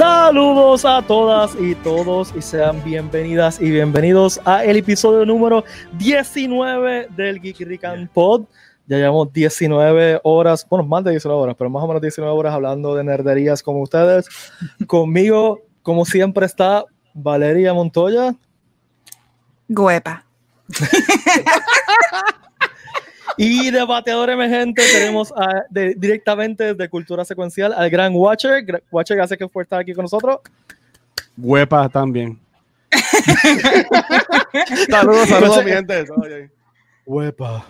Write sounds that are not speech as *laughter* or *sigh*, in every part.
Saludos a todas y todos y sean bienvenidas y bienvenidos a el episodio número 19 del Geeky Rican Pod. Ya llevamos 19 horas, bueno, más de 19 horas, pero más o menos 19 horas hablando de nerderías con ustedes. *laughs* Conmigo, como siempre, está Valeria Montoya. Guepa. *laughs* y de bateador emergente tenemos a, de, directamente desde Cultura Secuencial al gran Watcher. Watcher, gracias que fue estar aquí con nosotros. Huepa también. *laughs* saludos, saludos, mi gente. Huepa.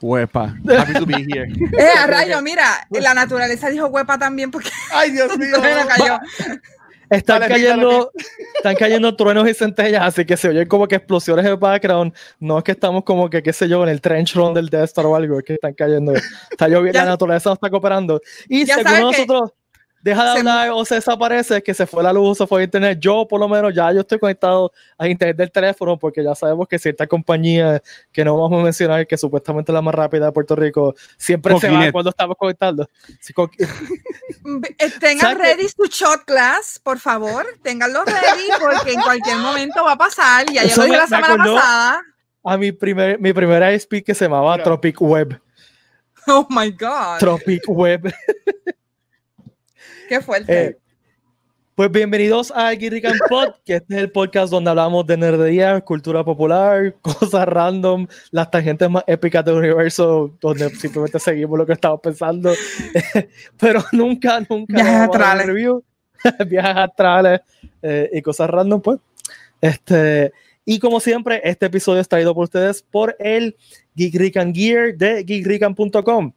Huepa. Happy to be here. Eh, a rayo, mira, la naturaleza dijo huepa también porque. Ay, Dios *laughs* mío. cayó. Están cayendo, están cayendo truenos y centellas, así que se oyen como que explosiones de background. No es que estamos como que, qué sé yo, en el trench run del Death Star o algo, es que están cayendo. Está lloviendo, la naturaleza está cooperando. Y según nosotros, deja de hablar o se desaparece, que se fue la luz, se fue a internet. Yo, por lo menos, ya yo estoy conectado a internet del teléfono porque ya sabemos que cierta compañía que no vamos a mencionar, que supuestamente es la más rápida de Puerto Rico, siempre se va cuando estamos conectando. Eh, tengan ready su shot glass, por favor. Ténganlo ready porque en cualquier momento va a pasar. Ya yo lo dije la semana pasada. A mi, primer, mi primera ISP que se llamaba Tropic Web. Oh my God. Tropic Web. *laughs* *laughs* Qué fuerte. Eh, pues bienvenidos a Guirrican Pod, que este es el podcast donde hablamos de nerdería, cultura popular, *laughs* cosas random, las tangentes más épicas del universo, donde simplemente seguimos lo que estamos pensando, *laughs* pero nunca, nunca viajes astrales, review, viajes astrales eh, y cosas random, pues. Este, y como siempre, este episodio es traído por ustedes por el Geek Gear de geekrican.com.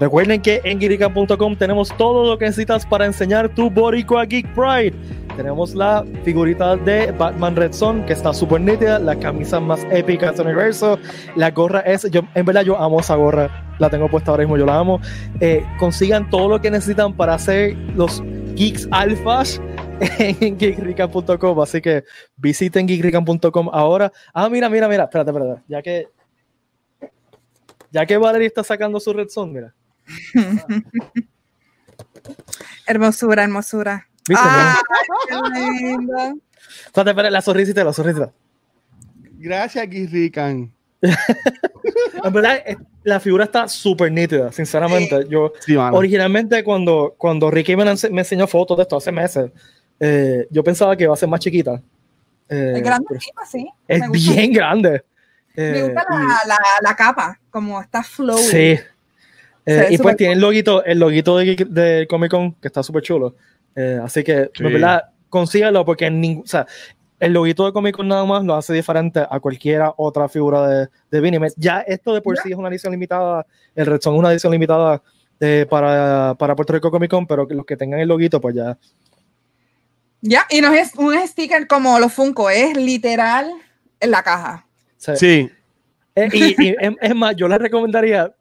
Recuerden que en geekican.com tenemos todo lo que necesitas para enseñar tu Boricua Geek Pride. Tenemos la figurita de Batman Red Son, que está súper nítida, la camisa más épica del universo. La gorra es, yo, en verdad yo amo esa gorra, la tengo puesta ahora mismo, yo la amo. Eh, consigan todo lo que necesitan para hacer los geeks alfas *laughs* en geekrican.com, así que visiten geekrican.com ahora. Ah, mira, mira, mira, espérate, espérate, ya que ya que Valerie está sacando su red son, mira. *laughs* hermosura, hermosura. Ah, la sonrisita, la sonrisita. Gracias, Guirrican. *laughs* en verdad, eh, la figura está súper nítida, sinceramente. Yo, originalmente, cuando, cuando Ricky me, me, enseñó fotos de esto hace meses, eh, yo pensaba que iba a ser más chiquita. Eh, es grande, sí. Es bien grande. me gusta la, la, la, capa, como está flow. Sí, eh, y pues tiene el loguito, el loguito de, de Comic Con que está súper chulo. Eh, así que, sí. ¿verdad? Consígalo porque en o sea, el loguito de Comic Con nada más lo hace diferente a cualquiera otra figura de, de Vinny. Ya esto de por sí es una edición limitada, el Red Son es una edición limitada eh, para, para Puerto Rico Comic Con, pero los que tengan el loguito, pues ya. Ya, y no es un sticker como los Funko, es literal en la caja. Sí. y, y es más, yo les recomendaría,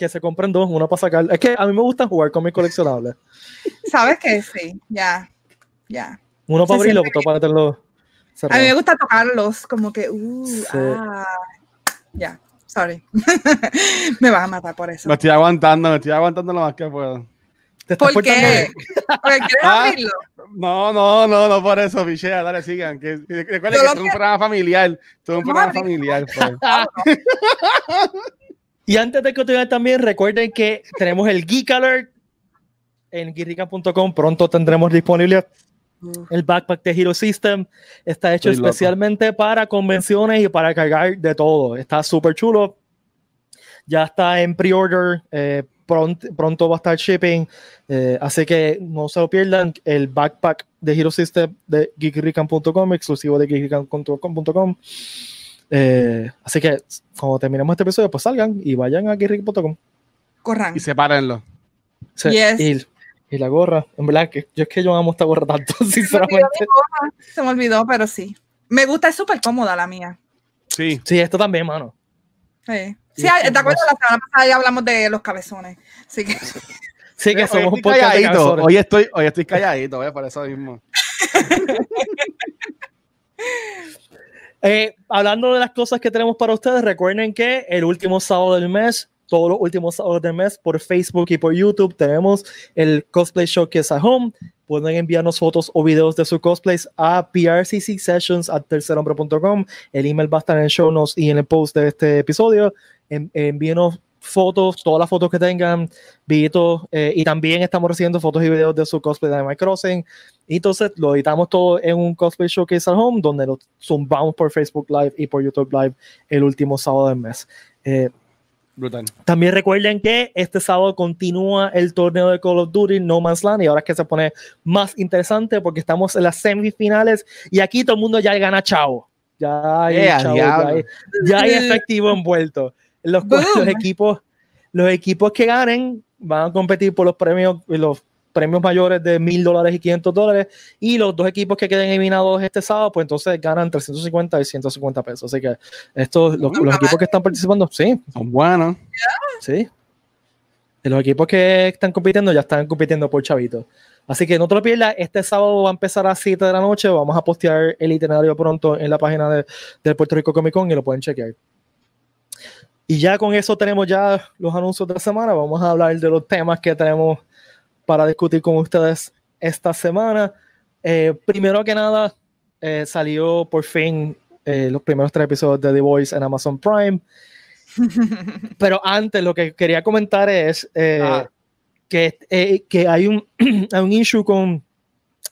que se compren dos, uno para sacar. Es que a mí me gusta jugar con mis coleccionables. ¿Sabes qué? Sí, ya, ya. Uno para abrirlo, otro para tenerlo. A mí me gusta tocarlos, como que, uh, ah, ya, sorry. *laughs* me vas a matar por eso. Me estoy aguantando, me estoy aguantando lo más que puedo. ¿Por qué? ¿Porque quieres ah, abrirlo? No, no, no, no por eso, Pichea, dale, sigan. Que, recuerden que esto es un programa familiar. Esto es un programa familiar. Pues. Y antes de continuar también, recuerden que tenemos el Geek Alert en geekrican.com. Pronto tendremos disponible el backpack de Hero System. Está hecho especialmente para convenciones y para cargar de todo. Está súper chulo. Ya está en pre-order. Eh, pronto, pronto, va a estar shipping. Eh, así que no se lo pierdan. El backpack de Hero System de geekrican.com, exclusivo de geekrican.com. Eh, así que cuando terminemos este episodio, pues salgan y vayan a guirric.com. Corran. Y sepárenlo. Sí, y, y, la gorra, en verdad, que yo es que yo amo esta gorra tanto, *laughs* sinceramente. Se me olvidó, pero sí. Me gusta, es súper cómoda la mía. Sí. Sí, esto también, mano. Sí. Sí, ¿te acuerdas? La semana pasada ya hablamos de los cabezones. Así que. Sí, que somos un poco calladito. Hoy estoy, hoy estoy calladito, ¿eh? por eso mismo. *laughs* Eh, hablando de las cosas que tenemos para ustedes, recuerden que el último sábado del mes todos los últimos sábados del mes por Facebook y por YouTube. Tenemos el Cosplay Showcase at Home. Pueden enviarnos fotos o videos de sus cosplays a prccsessions.tercerhombre.com. El email va a estar en el show notes y en el post de este episodio. envíenos fotos, todas las fotos que tengan, videos, eh, y también estamos recibiendo fotos y videos de su cosplay de Animal Crossing. Y entonces lo editamos todo en un cosplay showcase at home, donde lo zumbamos por Facebook Live y por YouTube Live el último sábado del mes. Eh, también recuerden que este sábado continúa el torneo de Call of Duty No Man's Land y ahora es que se pone más interesante porque estamos en las semifinales y aquí todo el mundo ya gana chavo. Ya hay, ya hay efectivo envuelto. Los, equipos, los equipos que ganen van a competir por los premios, los premios mayores de mil dólares y 500 dólares. Y los dos equipos que queden eliminados este sábado, pues entonces ganan 350 y 150 pesos. Así que estos, los, equipos que están participando, sí. Son buenos. Sí. Los equipos que están compitiendo ya están compitiendo por chavitos. Así que no te lo pierdas, este sábado va a empezar a 7 de la noche. Vamos a postear el itinerario pronto en la página de, del Puerto Rico Comic Con y lo pueden chequear. Y ya con eso tenemos ya los anuncios de la semana. Vamos a hablar de los temas que tenemos para discutir con ustedes esta semana. Eh, primero que nada, eh, salió por fin eh, los primeros tres episodios de The Voice en Amazon Prime. *laughs* Pero antes, lo que quería comentar es ah. que, que hay, un, *clears throat* hay un issue con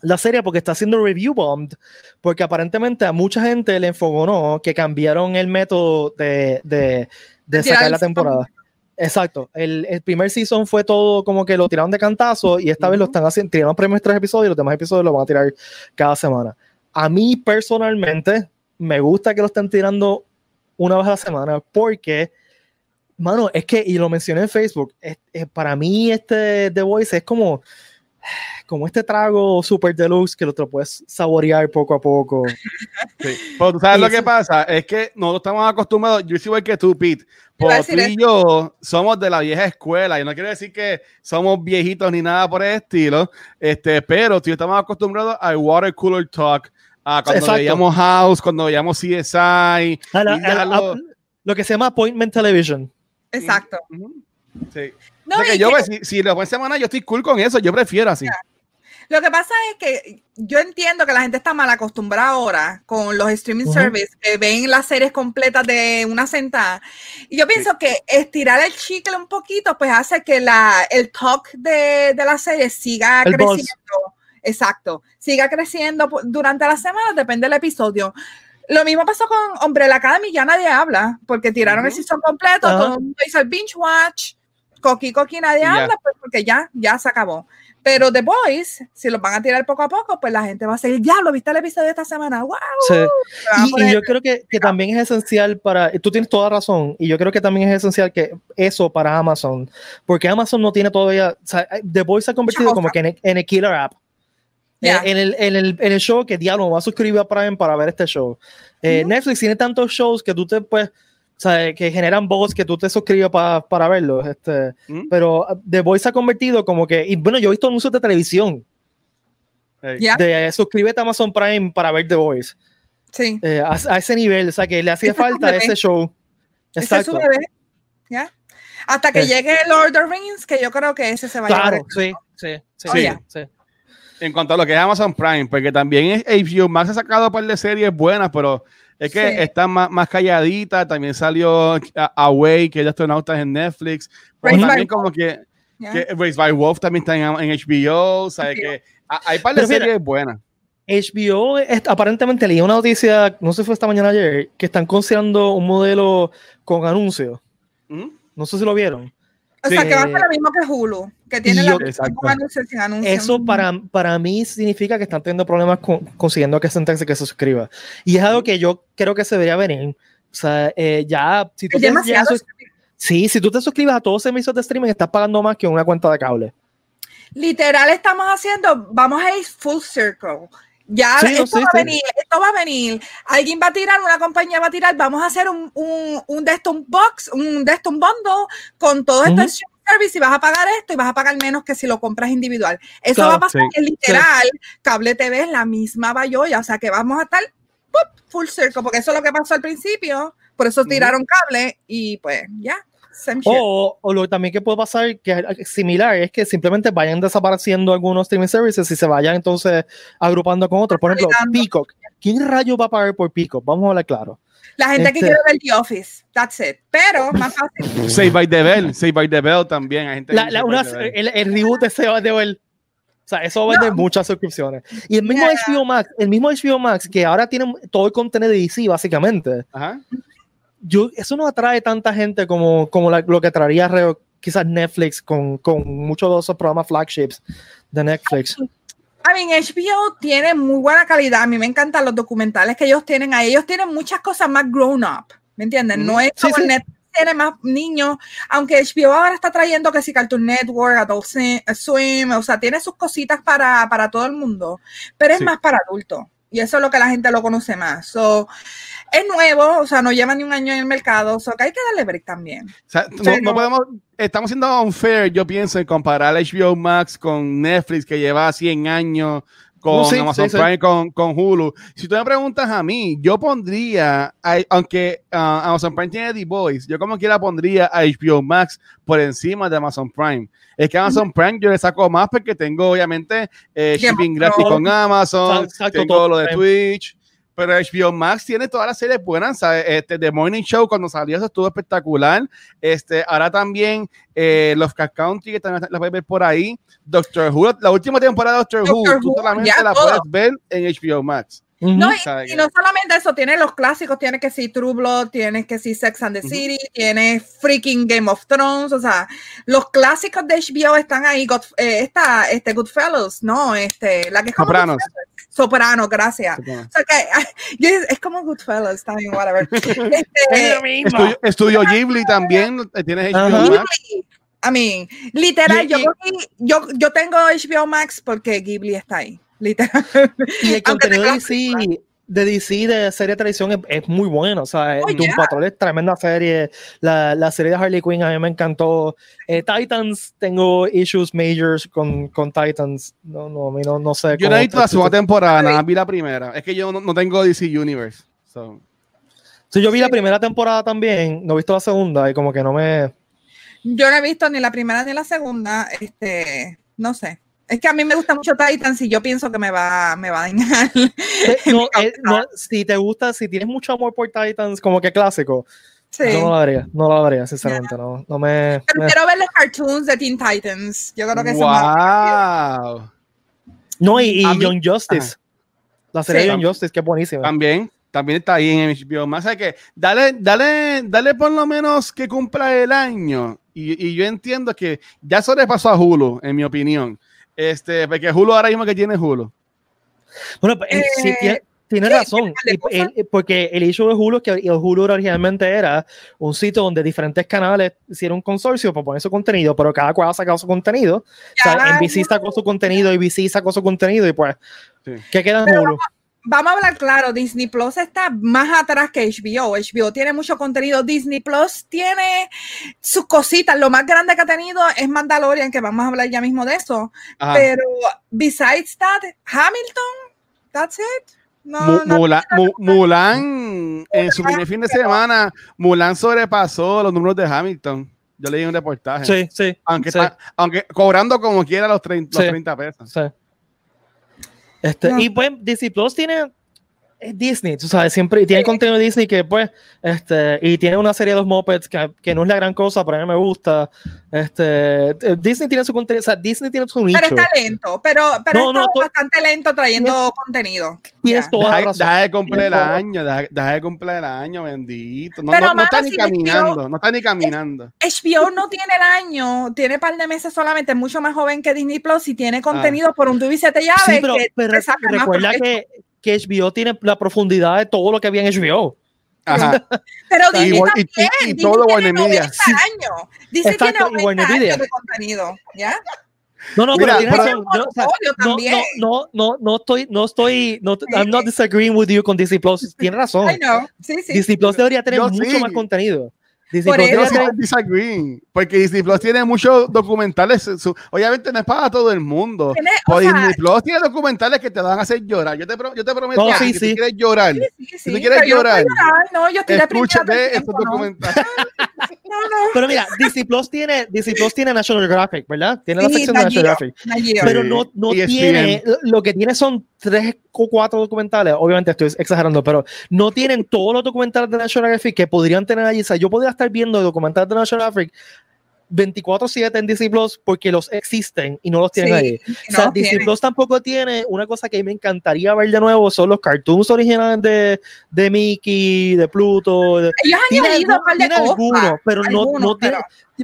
la serie porque está siendo review bombed, porque aparentemente a mucha gente le enfogonó que cambiaron el método de, de sacar la temporada. Exacto. El, el, primer season fue todo como que lo tiraron de cantazo y esta vez lo están haciendo, tiraron primeros tres episodios y los demás episodios lo van a tirar cada semana. A mí personalmente me gusta que lo estén tirando una vez a la semana porque, mano, es que, y lo mencioné en Facebook, para mí este The Voice es como como este trago super deluxe que lo te puedes saborear poco a poco. *laughs* Sí. Pero tú sabes lo que pasa, es que nosotros estamos acostumbrados, yo soy igual que tú, Pete, pero tú y yo somos de la vieja escuela, y no quiero decir que somos viejitos ni nada por el estilo, este, pero tú estamos acostumbrados al water cooler talk, a cuando veíamos House, cuando veíamos CSI, lo que se llama Appointment Television. Exacto. Sí. No, yo, si, si lo semana, yo estoy cool con eso, yo prefiero así. Lo que pasa es que yo entiendo que la gente está mal acostumbrada ahora con los streaming services, que ven las series completas de una sentada. Y yo pienso que estirar el chicle un poquito, pues hace que la, el talk de, de la serie siga creciendo. Exacto, siga creciendo durante la semana, depende del episodio. Lo mismo pasó con Umbrella Academy, ya nadie habla, porque tiraron el season completo, todo el mundo hizo el binge watch, Coqui Coqui nadie habla, pues porque ya, ya se acabó. Pero The Boys, si los van a tirar poco a poco, pues la gente va a seguir, ya lo viste el episodio de esta semana, wow. Sí. Y, yo creo que, que, también es esencial para, tú tienes toda razón, y yo creo que también es esencial que eso para Amazon, porque Amazon no tiene todavía, o sea, The Boys se ha convertido como que en, el killer app. Eh, en, el, en, el, en, el, show que diablo va a suscribir a Prime para ver este show. Eh, Netflix tiene tantos shows que tú te puedes sea, que generan voz que tú te suscribas para verlos. Este, mm. Pero The Voice ha convertido como que, y bueno, yo he visto anuncios de televisión. De suscríbete a Amazon Prime para ver The Voice. Sí. Eh, a, ese nivel, o sea, que le hacía falta ese show. Exacto. Ese es ¿Ya? Hasta que llegue Lord of the Rings, que yo creo que ese se va a Claro, sí, sí, sí, oh, sí, En cuanto a lo que es Amazon Prime, porque también es HBO Max ha sacado un par de series buenas, pero es que está más, más, calladita. También salió Away, que es de astronautas en Netflix. Pero también como que, Race by Wolf también está en, HBO. O sea, que hay par de series buenas. HBO, aparentemente leí una noticia, no sé si fue esta mañana ayer, que están considerando un modelo con anuncios. ¿Mm? No sé si lo vieron. O sea, que va a ser lo mismo que Hulu, que tiene la anuncios sin anuncios. Eso para, para mí significa que están teniendo problemas con, consiguiendo que gente que se suscriba. Y es algo que yo creo que se debería venir. O sea, eh, ya, si tú, te, sí, si tú te suscribes a todos los servicios de streaming, estás pagando más que una cuenta de cable. Literal, estamos haciendo, vamos a ir full circle. Ya esto va a venir, esto va a venir. Alguien va a tirar, una compañía va a tirar, vamos a hacer un, un, un box, un de un bundle con todo esto uh service y vas a pagar esto y vas a pagar menos que si lo compras individual. Eso va a pasar literal, cable TV es la misma bayoya, o sea que vamos a estar full circle, porque eso es lo que pasó al principio, por eso tiraron cable y pues ya, O, o, lo también que puede pasar, que es similar, es que simplemente vayan desapareciendo algunos streaming services y se vayan entonces agrupando con otros. Por ejemplo, Peacock. ¿Quién rayo va a pagar por Peacock? Vamos a hablar claro. La gente que este quiere ver The Office, that's it. Pero más fácil. Save by the Bell, Save by the Bell también. Hay gente la, una, el, el, reboot de Save by the Bell. O sea, eso vende muchas suscripciones. Y el mismo HBO Max, el mismo HBO Max, que ahora tiene todo el contenido de DC, básicamente. Ajá. Yo, eso no atrae tanta gente como, como lo que traería quizás Netflix con, con muchos de esos programas flagships de Netflix. I mean, HBO tiene muy buena calidad. A mí me encantan los documentales que ellos tienen ahí. Ellos tienen muchas cosas más grown up. ¿Me entienden? No es como tiene más niños, aunque HBO ahora está trayendo que si Cartoon Network, Adult Swim, o sea, tiene sus cositas para, para todo el mundo, pero es más para adultos. Y eso es lo que la gente lo conoce más. So, es nuevo, o sea, no lleva ni un año en el mercado, so que hay que darle break también. O sea, no, podemos, estamos siendo unfair, yo pienso, en comparar HBO Max con Netflix, que lleva 100 años con Amazon Prime, con, con, Hulu. Si tú me preguntas a mí, yo pondría, aunque uh, Amazon Prime tiene The Voice, yo como quiera pondría a HBO Max por encima de Amazon Prime. Es que Amazon Prime yo le saco más porque tengo obviamente eh, shipping gratis con Amazon, tengo lo de Twitch pero HBO Max tiene todas las series buenas, ¿sabes? Este, The Morning Show cuando salió eso estuvo espectacular. Este, ahora también eh, Los Country, que también la puedes ver por ahí. Doctor Who, la última temporada de Doctor, Who, tú solamente la puedes ver en HBO Max. No, y, no solamente eso, tiene los clásicos, tiene que sí True Blood, tiene que sí Sex and the City, tiene freaking Game of Thrones, o sea, los clásicos de HBO están ahí, eh, está este Goodfellas, ¿no? Este, la que es Sopranos. Soprano, gracias. O sea que, *laughs* es como Goodfellas también, whatever. *laughs* Este, estudio, Ghibli también, eh, tienes HBO Max. I mean, literal, yo, yo, yo tengo HBO Max porque Ghibli está ahí. Literal. Y el contenido de DC, de DC, de serie de televisión, es, muy bueno. O sea, oh, Doom Patrol es tremenda serie. La, la, serie de Harley Quinn a mí me encantó. Eh, Titans, tengo issues majors con, con Titans. No, no, no, no sé. Yo no he visto la segunda temporada, nada, vi la primera. Es que yo no, no tengo DC Universe. So. Sí, yo vi la primera temporada también, no he visto la segunda y como que no me... Yo no he visto ni la primera ni la segunda, este, no sé. Es que a mí me gusta mucho Titans y yo pienso que me va, me va a dañar. Eh, *laughs* no, si te gusta, si tienes mucho amor por Titans, como que clásico, sí. yo no lo haría, no lo haría, sinceramente, no, no me... Pero quiero ver los cartoons de Teen Titans, yo creo que wow. Wow. No, y, y Young Justice, la serie de Young Justice, que es buenísima. También, también está ahí en HBO. Más que dale, dale, dale por lo menos que cumpla el año. Y, y yo entiendo que ya sobrepasó a Hulu, en mi opinión. Este, porque Hulu ahora mismo que tiene Hulu. Bueno, pues, eh, tiene, razón, porque el hecho de Hulu es que el Hulu originalmente era un sitio donde diferentes canales hicieron un consorcio para poner su contenido, pero cada cual ha sacado su contenido. o sea, NBC sacó su contenido, ABC sacó su contenido y pues, ¿qué queda en Hulu? vamos a hablar claro, Disney Plus está más atrás que HBO. HBO tiene mucho contenido. Disney Plus tiene sus cositas. Lo más grande que ha tenido es Mandalorian, que vamos a hablar ya mismo de eso. Pero besides that, Hamilton, that's it. Mulan, en su primer fin de semana, Mulan sobrepasó los números de Hamilton. Yo leí un reportaje. Sí, sí. Aunque, aunque cobrando como quiera los 30, los 30 pesos. Sí. Este, Y pues Disney Plus tiene es Disney, tú sabes, siempre tiene contenido de Disney que pues, este, y tiene una serie de los Muppets que, que, no es la gran cosa, pero a mí me gusta. Este, Disney tiene su contenido, o sea, Disney tiene su nicho. Pero está lento, pero, pero no, está bastante lento trayendo contenido. Y es deja, de cumplir el año, deja, de cumplir el año, bendito. No, no, está ni caminando, no está ni caminando. HBO no tiene el año, tiene par de meses solamente, es mucho más joven que Disney Plus y tiene contenido por un tubo y siete llaves. Sí, pero, que pero recuerda que que HBO tiene la profundidad de todo lo que había en HBO. Ajá. *laughs* Pero Disney y, también, y, y, todo Warner Media. Sí. años. Disney Exacto, tiene 90 años de contenido, ¿ya? No, no, Mira, pero, pero no, o sea, no, no, no, no, estoy, no estoy, no, I'm not disagreeing with you con Disney Plus. Tiene razón. I know. Sí, sí. Disney Plus debería tener Yo mucho sí. más contenido. Disney Plus tiene... disagree, porque Disney Plus tiene muchos documentales, su... obviamente no es para todo el mundo, pero Disney Plus tiene documentales que te van a hacer llorar, yo te, pro... yo te prometo no, sí, que sí. tú quieres llorar, sí, sí, si tú quieres llorar, no, yo estoy escúchate estos documentales. *laughs* Pero mira, Disney Plus tiene, Disney Plus tiene National Geographic, ¿verdad? Tiene la sección de National Geographic. Pero no, no tiene, lo que tiene son tres o cuatro documentales, obviamente estoy exagerando, pero no tienen todos los documentales de National Geographic que podrían tener allí. O sea, yo podría estar viendo documentales de National Geographic 24/7 en Disney Plus porque los existen y no los tienen ahí. O sea, Disney Plus tampoco tiene una cosa que me encantaría ver de nuevo, son los cartoons originales de, de Mickey, de Pluto. Ellos han añadido tiene algunos, pero no, no tiene...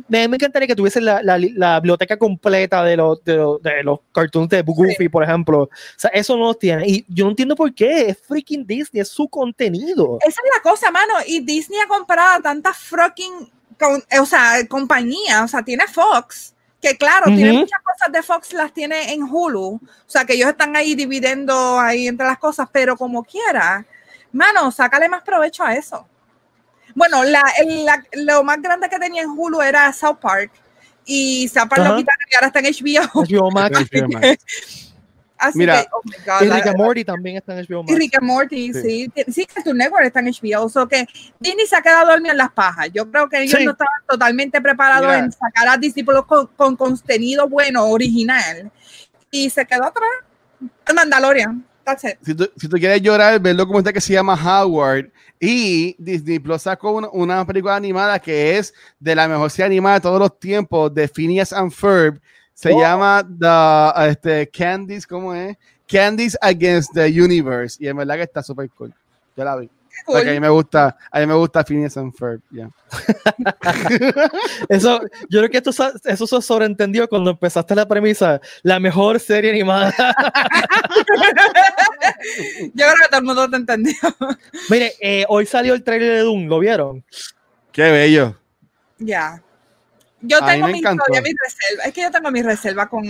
Me, encantaría que tuviese la, la, la, biblioteca completa de los, de los, de los cartoons de Goofy, por ejemplo. O sea, eso no los tiene. Y yo no entiendo por qué. Es freaking Disney, es su contenido. Esa es la cosa, mano. Y Disney ha comprado tantas fucking o sea, compañía, o sea, tiene Fox, que claro, tiene muchas cosas de Fox, las tiene en Hulu, o sea, que ellos están ahí dividiendo ahí entre las cosas, pero como quiera, mano, sácale más provecho a eso. Bueno, la, lo más grande que tenía en Hulu era South Park, y South Park lo quitaron y ahora está en HBO. HBO Max. *laughs* Mira, oh y Rick and Morty también está en HBO Max. Y Rick and Morty, sí. Sí, sí que tu network está en HBO. O so que Disney se ha quedado dormido en las pajas. Yo creo que ellos no estaban totalmente preparados en sacar a Disney con, con, contenido bueno, original. Y se quedó atrás. El Mandalorian. Si tú, si tú, quieres llorar, ve el documental que se llama Howard y Disney Plus sacó una, una, película animada que es de la mejor serie animada de todos los tiempos de Phineas and Ferb se oh. llama The, este, Candies, ¿cómo es? Candies Against the Universe. Y en verdad que está súper cool. Yo la vi. a mí me gusta, a mí me gusta Phineas and Ferb, yeah. *laughs* eso, yo creo que esto, eso se sobreentendió cuando empezaste la premisa, la mejor serie animada. *laughs* yo creo que todo el mundo te entendió. Mire, eh, hoy salió el trailer de Doom, ¿lo vieron? Qué bello. Ya. Yo tengo mi, todavía mi reserva. Es que yo tengo mi reserva con,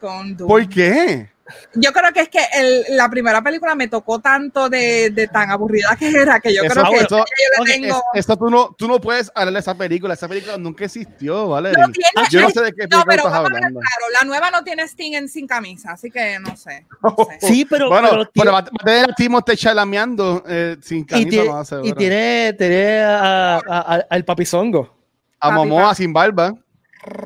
con Doom. ¿Por qué? Yo creo que es que el, la primera película me tocó tanto de, de, tan aburrida que era que yo creo que eso, yo le tengo... esto tú no, tú no puedes hablar de esa película. Esa película nunca existió, ¿vale? No tiene, yo no sé de qué película no, pero estás hablando. Claro, la nueva no tiene Sting en sin camisa, así que no sé. *laughs* Sí, pero. Bueno, pero, pero va a tener a Timo chalameando eh, sin camisa. Y, tiene, y tiene, tiene a, a, al papizongo. A Momoa sin barba.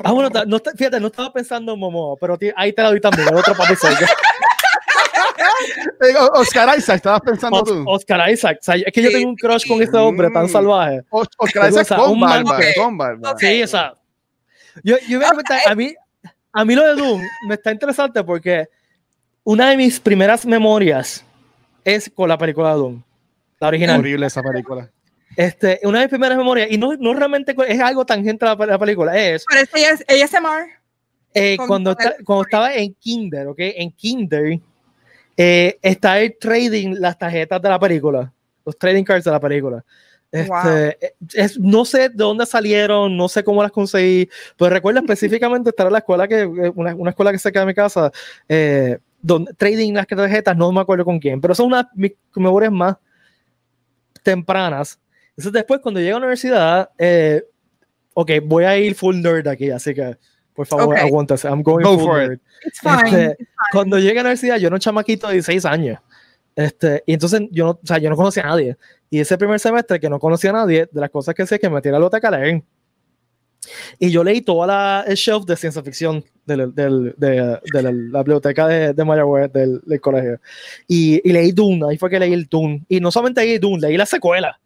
Ah, bueno, no, fíjate, no estaba pensando en Momoa, pero ahí te la doy también, el otro papi *laughs* Oscar Isaac, estabas pensando tú. Oscar Isaac, es que yo tengo un crush con este hombre tan mm. salvaje. Oscar Isaac con barba, con barba. Sí, o sea, yo, yo voy a comentar, a mí, a mí lo de Doom me está interesante porque una de mis primeras memorias es con la película de Doom, la original. Horrible esa película. Este, una de mis primeras memorias, y no, no realmente es algo tangente a la, película, es. Parece ella es ASMR. Eh, cuando, cuando estaba en Kinder, ¿ok? En Kinder, eh, está el trading las tarjetas de la película, los trading cards de la película. Este, eh, es, no sé de dónde salieron, no sé cómo las conseguí, pero recuerdo específicamente estar en la escuela que, una, una escuela que se queda en mi casa, donde trading las tarjetas, no me acuerdo con quién, pero son unas memorias más tempranas entonces después cuando llego a la universidad, eh, ok, voy a ir full nerd aquí, así que por favor, okay. aguántase. I'm going full nerd. Este, cuando llegué a la universidad, yo era un chamaquito de 16 años. Este, y entonces yo no, o sea, yo no conocía a nadie. Y ese primer semestre que no conocía a nadie, de las cosas que sé que me metí a la biblioteca a leer. Y yo leí toda la, el shelf de ciencia ficción del, del, de, de, la, biblioteca de, de Mayagüez del, del colegio. Y, y, leí Dune, ahí fue que leí el Dune. Y no solamente leí Dune, leí la secuela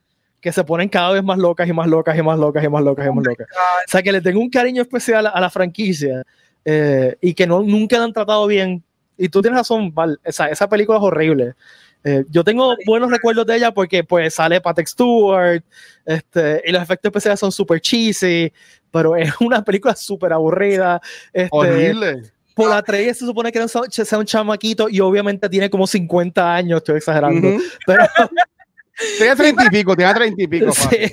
que se ponen cada vez más locas y más locas y más locas y más locas y más locas. O sea, que le tengo un cariño especial a la franquicia eh, y que no, nunca la han tratado bien. Y tú tienes razón, Val, esa, esa película es horrible. Eh, yo tengo buenos recuerdos de ella porque pues sale Patrick Stewart este, y los efectos especiales son súper cheesy, pero es una película súper aburrida. Este, horrible. Por la 3 se supone que era un, sea un chamaquito y obviamente tiene como 50 años, estoy exagerando. Pero Tenía treinta y pico, tenía treinta y pico. *laughs* Sí.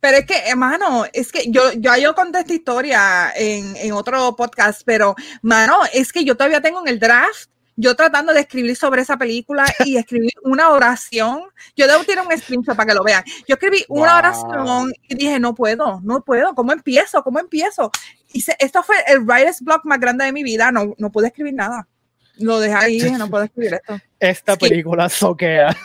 Pero es que, hermano, es que yo, yo, yo conté esta historia en, en otro podcast, pero, mano, es que yo todavía tengo en el draft yo tratando de escribir sobre esa película y *laughs* escribir una oración. Yo debo tirar un screenshot para que lo vean. Yo escribí una oración y dije, no puedo, no puedo. ¿Cómo empiezo? ¿Cómo empiezo? Y esto fue el writer's block más grande de mi vida. No, no pude escribir nada. Lo dejé ahí, dije, no puedo escribir esto. Esta película soquea.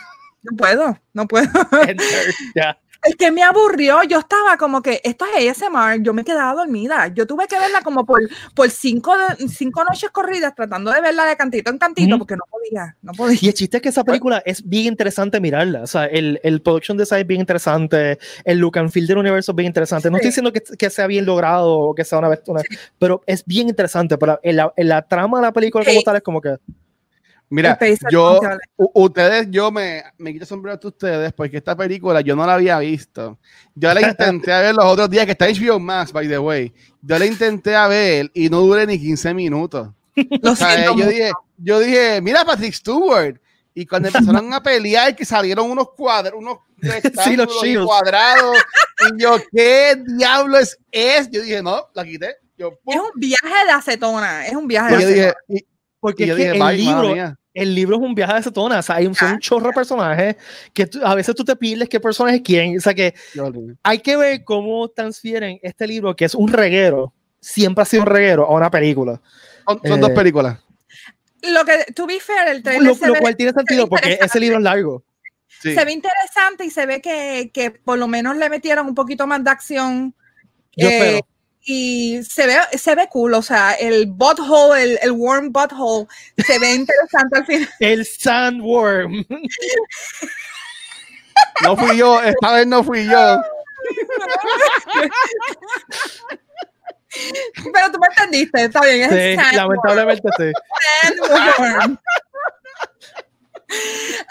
No puedo, no puedo. *laughs* Es que me aburrió. Yo estaba como que esto es ASMR. Yo me quedaba dormida. Yo tuve que verla como por, por cinco, cinco noches corridas tratando de verla de cantito en cantito porque no podía, no podía. Y el chiste es que esa película es bien interesante mirarla. O sea, el, el production design es bien interesante. El look and feel del universo es bien interesante. No estoy diciendo que, que, sea bien logrado o que sea una vez, pero es bien interesante. Pero en la, en la trama de la película como tal es como que Mira, yo, ustedes, yo me, me quito sombrero de ustedes porque esta película yo no la había visto. Yo la *laughs* intenté a ver los otros días, que está en HBO Max, by the way. Yo la intenté a ver y no duré ni 15 minutos. o sea, yo, dije, yo dije, mira Patrick Stewart. Y cuando empezaron a pelear, que salieron unos cuadros, unos *laughs* sí, cuadrados. y yo, ¿qué diablo es? Yo dije, no, la quité. Yo, es un viaje de acetona, es un viaje de acetona. porque es que el libro, el libro es un viaje de acetona, o sea, hay un, son un chorro de personajes que a veces tú te pides qué personajes quieren, o sea que hay que ver cómo transfieren este libro, que es un reguero, siempre ha sido un reguero, a una película. Son, dos eh, películas. Lo que, to be fair, el trailer Lo, lo cual tiene sentido porque ese libro es largo. Se ve interesante y se ve que, que, por lo menos le metieron un poquito más de acción. Yo eh, y se ve, se ve cool, o sea, el butthole, el, el worm butthole, se ve interesante al final. El sandworm. No fui yo, esta vez no fui yo. Pero tú me entendiste, está bien. Es sí, lamentablemente sí. Sandworm.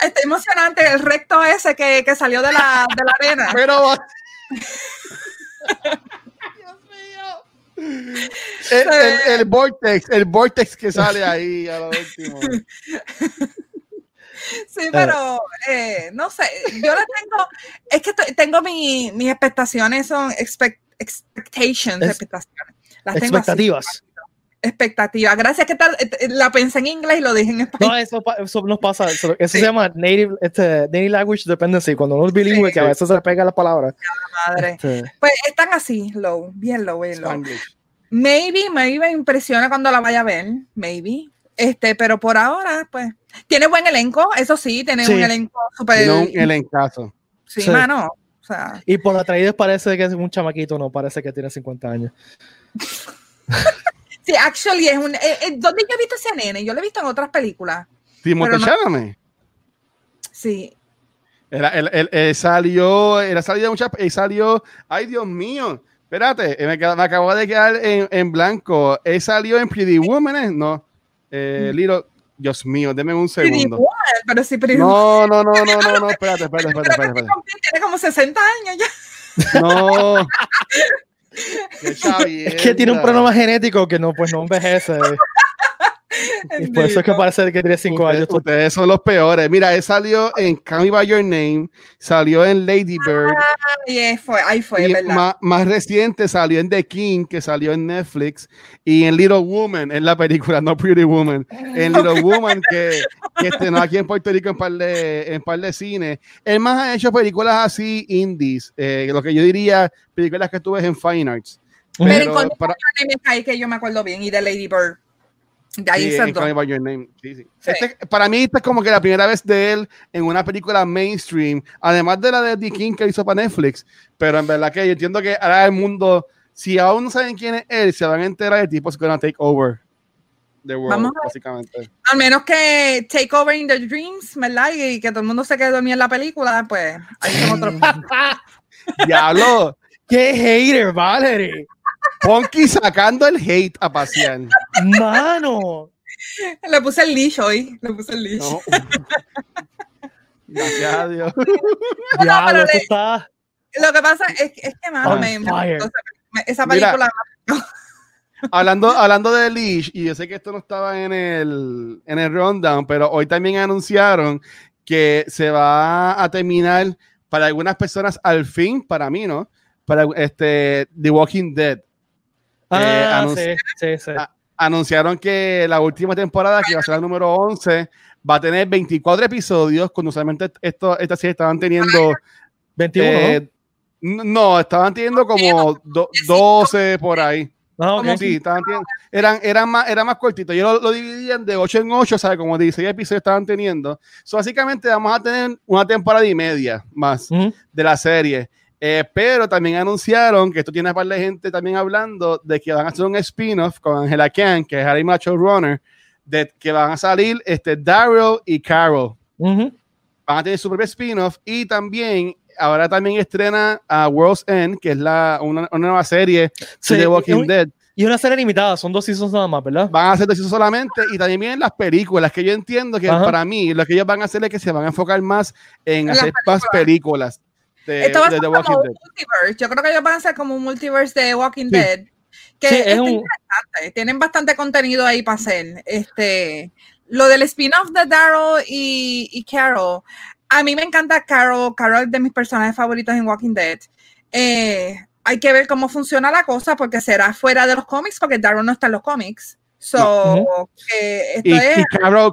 Está emocionante el recto ese que, que salió de la, de la arena. Pero el, vortex, el vortex que sale *laughs* ahí a lo último. Sí, pero eh, no sé, yo la tengo, es que tengo mi, mis expectaciones, son expectations, expectaciones. Las expectativas. Expectativas. Gracias que tal, eh, la pensé en inglés y lo dije en español. No, eso, eso nos pasa. Eso, se llama native, este, native language dependency. Cuando uno es bilingüe, que a veces se le pega las palabras. Madre. Este. Pues están así, low, bien low, bien low. Maybe, maybe me impresiona cuando la vaya a ver, maybe. Este, pero por ahora, pues, tiene buen elenco, eso sí, tiene un elenco súper. Tiene un elencazo. Sí, sí, mano. O sea. Y por la traída parece que es un chamaquito, no parece que tiene 50 años. *laughs* sí, actually es un. Eh, eh, ¿Dónde yo he visto ese nene? Yo lo he visto en otras películas. Timothée no... Sí. Era, él, salió, era salido de muchas, salió, ay Dios mío, Espérate, me, me acabo de quedar en, en, blanco. ¿Él salió en Pretty Woman? ¿eh? No. Eh, mm. Little, Dios mío, deme un segundo. Woman, pero sí, Pretty no, no, no, no, no, no, *laughs* espérate, espérate, espérate. espérate, Tiene como 60 años ya. No. *laughs* es que tiene un problema genético que no, pues no envejece. *laughs* Y por eso es que parece que tiene 5 años. Ustedes son los peores. Mira, él salió en Call Me By Your Name, salió en Lady Bird. Ah, fue, ahí fue, ¿verdad? Más, reciente salió en The King, que salió en Netflix, y en Little Woman, en la película, no Pretty Woman. En *laughs* Little Woman, que, que estrenó aquí en Puerto Rico en par de, en par de cine. Él más ha hecho películas así indies, eh, lo que yo diría, películas que tú ves en Fine Arts. Pero, Pero para... que yo me acuerdo bien, y de Lady Bird. Este, para mí, esta es como que la primera vez de él en una película mainstream, además de la de The King que hizo para Netflix. Pero en verdad que yo entiendo que ahora el mundo, si aún no saben quién es él, se van a enterar de tipo es gonna take over the world, básicamente. Al menos que take over in the dreams, ¿verdad? Y que todo el mundo se quede dormido en la película, pues ahí son otros. *laughs* Diablo. ¡Qué hater, Valerie! Ponky sacando el hate a pasear. Mano. Le puse el leash hoy. Le puse el leash. Gracias a Dios. Diablo, está... Lo que pasa es, es que, mano, me, esa película... hablando, hablando de Leash, y yo sé que esto no estaba en el, en el rundown, pero hoy también anunciaron que se va a terminar para algunas personas al fin, para mí, ¿no? Para este The Walking Dead. Ah, sí, sí, sí. anunciaron que la última temporada, que va a ser la número 11, va a tener 24 episodios, cuando usualmente esto, estas series estaban teniendo... 21, eh, ¿no? estaban teniendo como 12 por ahí. Ah, Sí, estaban eran, eran, más, eran más cortitos. Yo lo, lo dividían de 8 en 8, ¿sabes? Como 16 episodios estaban teniendo. So, básicamente vamos a tener una temporada y media más de la serie. Eh, pero también anunciaron que esto tiene un par de gente también hablando de que van a hacer un spin-off con Angela Kang, que es Harry Macho Runner, de que van a salir este, Daryl y Carol. Van a tener su propio spin-off y también ahora también estrena a World's End, que es la, una, nueva serie de The Walking Dead. Y una serie limitada, son dos seasons nada más, ¿verdad? Van a ser dos seasons solamente y también vienen las películas, que yo entiendo que para mí lo que ellos van a hacer es que se van a enfocar más en, hacer más películas de, The Walking Dead. Yo creo que ellos van a ser como un multiverse de Walking Dead. Que es interesante. Tienen bastante contenido ahí para hacer. Este, lo del spin-off de Daryl y, y, Carol. A mí me encanta Carol. Carol es de mis personajes favoritos en Walking Dead. Eh, hay que ver cómo funciona la cosa porque será fuera de los cómics porque Daryl no está en los cómics. So, y,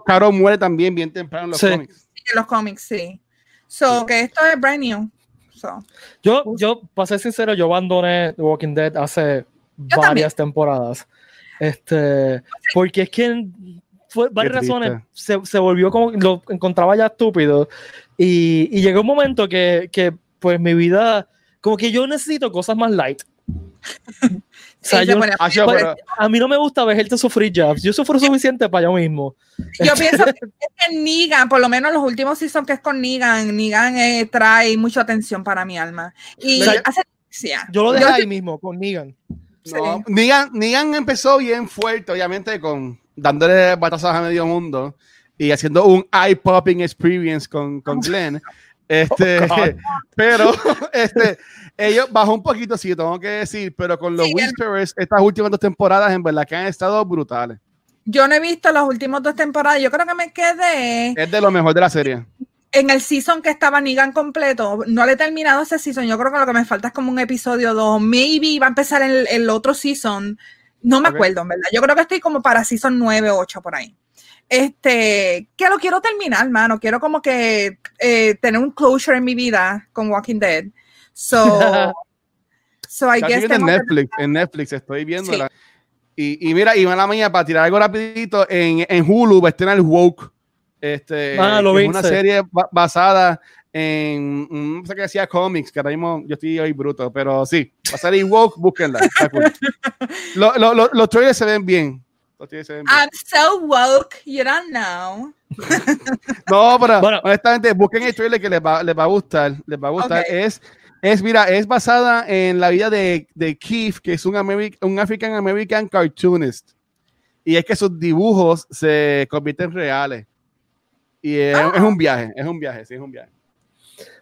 Carol, muere también bien temprano en los cómics. en los cómics, sí. So, que esto es brand new. Yo, yo, para ser sincero, yo abandoné The Walking Dead hace varias temporadas. Este, porque es que fue varias razones se, se, volvió como lo encontraba ya estúpido. Y, y llegó un momento que, que, pues mi vida como que yo necesito cosas más light a mí no me gusta ver gente sufrir ya. Yo sufro suficiente para yo mismo. Yo pienso que, *laughs* que Negan, por lo menos los últimos seasons que es con Negan, Negan eh, trae mucha atención para mi alma. Y hace, Yo lo dejé ahí mismo, con Negan. No, Negan, empezó bien fuerte, obviamente, con dándole batazas a medio mundo y haciendo un eye-popping experience con, con *laughs* Glenn. Este, oh, *laughs* pero *laughs* este, ellos bajó un poquito, sí, tengo que decir, pero con los Whisperers, estas últimas dos temporadas, en verdad que han estado brutales. Yo no he visto las últimas dos temporadas, yo creo que me quedé. Es de lo mejor de la serie. En el season que estaba Negan completo, no le he terminado ese season. Yo creo que lo que me falta es como un episodio 2. Maybe va a empezar el, el otro season. No me acuerdo, en verdad. Yo creo que estoy como para season 9 o 8 por ahí. Este, que lo quiero terminar, mano. Quiero como que eh, tener un closure en mi vida con Walking Dead. So, *laughs* so I guess en Netflix, en Netflix estoy viendo y, y, mira, y la mía para tirar algo rapidito en, en Hulu va a estar el Woke. Este, ah, lo es una serie basada en no sé qué decía cómics, que ahora mismo yo estoy ahí bruto, pero sí, va a salir Woke, búsquenla. *laughs* lo, lo, los trailers se ven bien. I'm so woke, you don't know. *laughs* no, pero bueno. honestamente, busquen el trailer que les va, les va a gustar. Les va a gustar. Es es, mira, es basada en la vida de, de Keith, que es un, un African American cartoonist. Y es que sus dibujos se convierten en reales. Y es, es, un viaje, es un viaje, sí, es un viaje.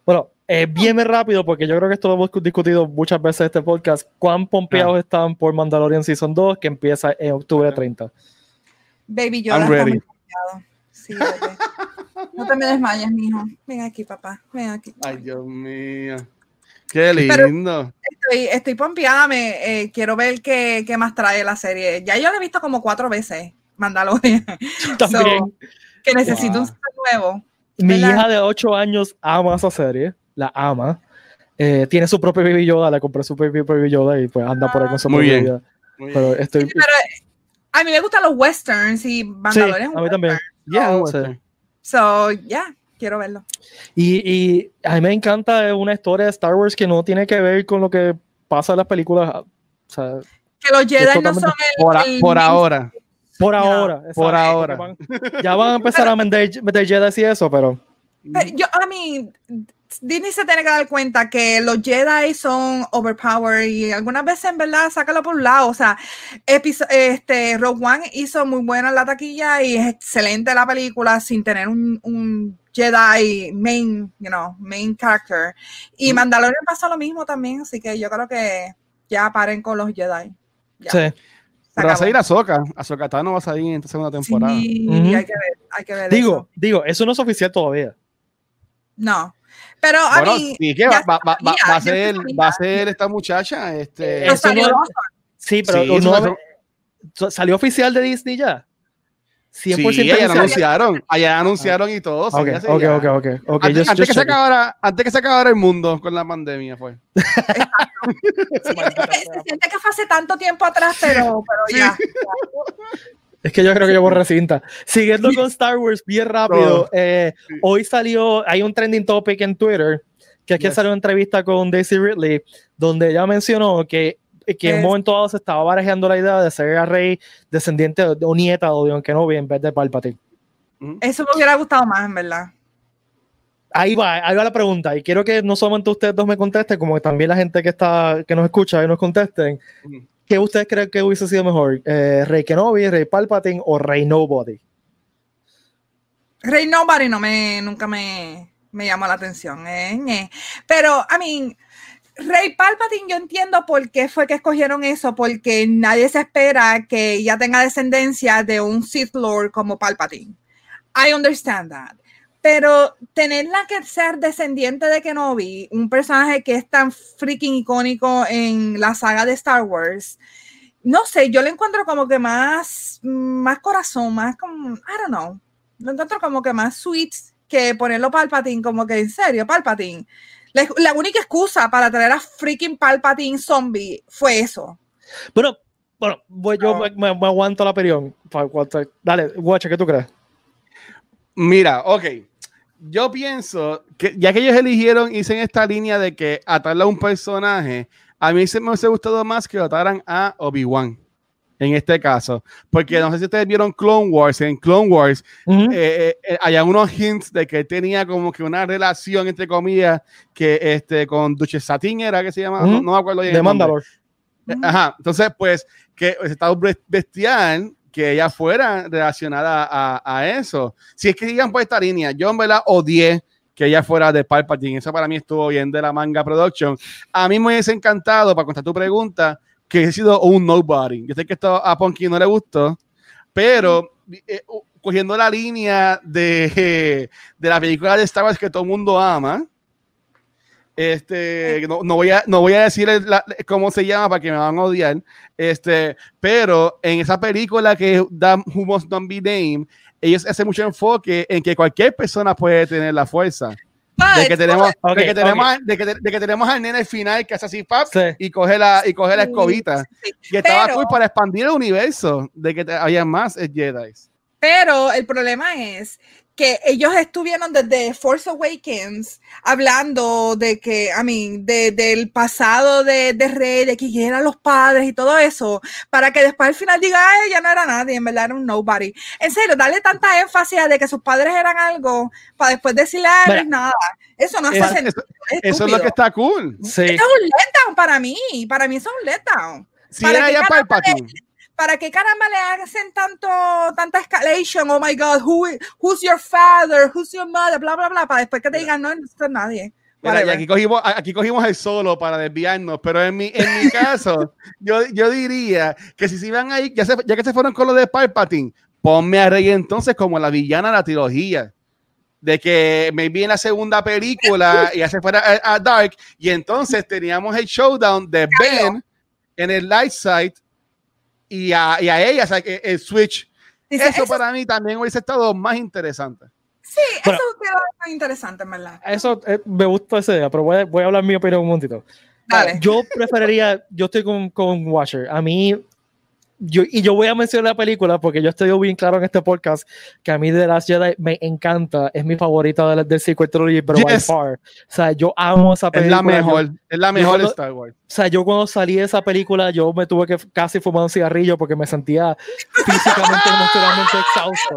Bueno, eh, bien rápido, porque yo creo que esto lo hemos discutido muchas veces en este podcast. ¿Cuán pompeados ah. están por Mandalorian Season 2, que empieza en octubre 30? Baby, yo I'm ready. Sí, no te me desmayes, mijo. Ven aquí, papá. Ven aquí. Ay, Dios mío. Qué lindo. estoy, estoy pompeada, me, eh, quiero ver qué, qué, más trae la serie. Ya yo la he visto como cuatro veces, Mandalorian. *laughs* También. que necesito un nuevo. Mi hija de 8 años ama esa serie, la ama. Eh, tiene su propio Baby Yoda, le compré su propio Baby Yoda y pues anda por ahí con su Muy bien. Pero estoy... pero a mí me gustan los westerns y Mandalorian. Sí, a mí también. Yeah, so, yeah quiero verlo. Y, y, a mí me encanta una historia de Star Wars que no tiene que ver con lo que pasa en las películas. O sea, que los Jedi no son el, por, ahora. Por ahora, por ahora. ya van a empezar a meter, meter Jedi y eso, pero. Yo, a mí, Disney se tiene que dar cuenta que los Jedi son overpowered y algunas veces en verdad sácalo por un lado. O sea, este, Rogue One hizo muy buena la taquilla y es excelente la película sin tener un, un Jedi main, you know, main character. Y Mandalorian pasa lo mismo también, así que yo creo que ya paren con los Jedi. Sí. Pero va a salir Ahsoka. Ahsoka no va a salir en esta segunda temporada. Sí, hay que ver, hay que ver digo, eso. Digo, eso no es oficial todavía. No. Pero a mí. va, va, va, va, a ser, va a ser esta muchacha. Este, salió, sí, pero salió oficial de Disney ya. 100% sí, allá anunciaron, allá anunciaron y todo. Ok, ok, ok, ok. Antes, antes que se acabara, antes que se acabara el mundo con la pandemia fue. *laughs* se, siente que fue hace tanto tiempo atrás, pero, pero ya. Es que yo creo que yo borré cinta. Siguiendo con Star Wars bien rápido, eh, hoy salió, hay un trending topic en Twitter, que es que salió una entrevista con Daisy Ridley, donde ella mencionó que que en un momento dado se estaba barajando la idea de ser a rey descendiente o nieta de Obi-Wan Kenobi en vez de Palpatine. Eso me hubiera gustado más, en verdad. Ahí va, ahí va la pregunta. Y quiero que no solamente ustedes dos me contesten, como que también la gente que está, que nos escucha y nos contesten. ¿Qué ustedes creen que hubiese sido mejor? Eh, ¿Rey Kenobi, Rey Palpatine o Rey Nobody? Rey Nobody no me, nunca me, me llamó la atención. Eh, Pero, I mean, Rey Palpatine, yo entiendo por qué fue que escogieron eso, porque nadie se espera que ella tenga descendencia de un Sith Lord como Palpatine. I understand that. Pero tenerla que ser descendiente de Kenobi, un personaje que es tan freaking icónico en la saga de Star Wars, no sé, yo le encuentro como que más, más corazón, más como, I don't know, lo encuentro como que más sweet que ponerlo Palpatine, como que en serio, Palpatine la, única excusa para traer a freaking Palpatine zombie fue eso. Bueno, bueno, yo me, aguanto la perión. Dale, guacha, ¿qué tú crees? Mira, ok. Yo pienso que ya que ellos eligieron, hice en esta línea de que atarle a un personaje, a mí se me hubiese gustado más que lo ataran a Obi-Wan en este caso. Porque no sé si ustedes vieron Clone Wars. En Clone Wars uh unos hints de que tenía como que una relación, entre comillas, que este, con Duche Satin era que se llama, no, me acuerdo bien. De Mandalore. Ajá, entonces pues que estaba bestial que ella fuera relacionada a, a, eso. Si es que sigan por esta línea, yo en verdad odié que ella fuera de Palpatine. Eso para mí estuvo bien de la manga production. A mí me hubiese encantado, para contestar tu pregunta, que he sido un nobody. Yo sé que esto a Ponky no le gustó, pero eh, cogiendo la línea de, *laughs* de, la película de Star Wars que todo el mundo ama, este, no, voy, a, no voy a decir cómo se llama para que me van a odiar, este, pero en esa película que da Who Must Not Be Named, ellos hacen mucho enfoque en que cualquier persona puede tener la fuerza de que tenemos, de que tenemos, de, que, de que, tenemos al nene al final que hace así pap y coge la y coge la escobita. Y estaba cool para expandir el universo de que había más Jedi. Pero el problema es que ellos estuvieron desde Force Awakens hablando de que, I mean, de, del pasado de, de, Rey, de que eran los padres y todo eso, para que después al final diga, ay, ya no era nadie, en verdad era un nobody. En serio, darle tanta énfasis de que sus padres eran algo, para después decirle, ay, no es nada. Eso no hace sentido. Eso, es lo que está cool. Sí. Eso es un letdown para mí. Para mí eso es un letdown. Si era ya Palpatine. ¿Para qué caramba le hacen tanto, tanta escalation? Oh my God, who, who's your father? Who's your mother? Bla, bla, bla, para después que te digan, no, no es nadie. aquí, cogimos, aquí cogimos el solo para desviarnos, pero en mi, en mi *laughs* caso, yo, yo diría que si se iban ahí, ya, ya que se fueron con lo de Palpatine, ponme a Rey entonces como la villana de la trilogía. De que me vi en la segunda película *laughs* y ya se fuera a, Dark, y entonces teníamos el showdown de Ben en el light side y a, y a ella, o sea, que el Switch. eso, para mí también hubiese estado más interesante. Sí, eso quedó más interesante, en verdad. Eso eh, me gusta esa idea, pero voy a, voy a hablar mi opinión un momentito. Dale. Yo preferiría, yo estoy con, con Watcher. A mí, yo, y yo voy a mencionar la película porque yo estoy bien claro en este podcast que a mí The Last Jedi me encanta, es mi favorita del, del sequel trilogy, pero by far. O sea, yo amo esa película. Es la mejor, es la mejor de Star Wars. O sea, yo cuando salí de esa película, yo me tuve que casi fumar un cigarrillo porque me sentía físicamente, *laughs* emocionalmente exhausto.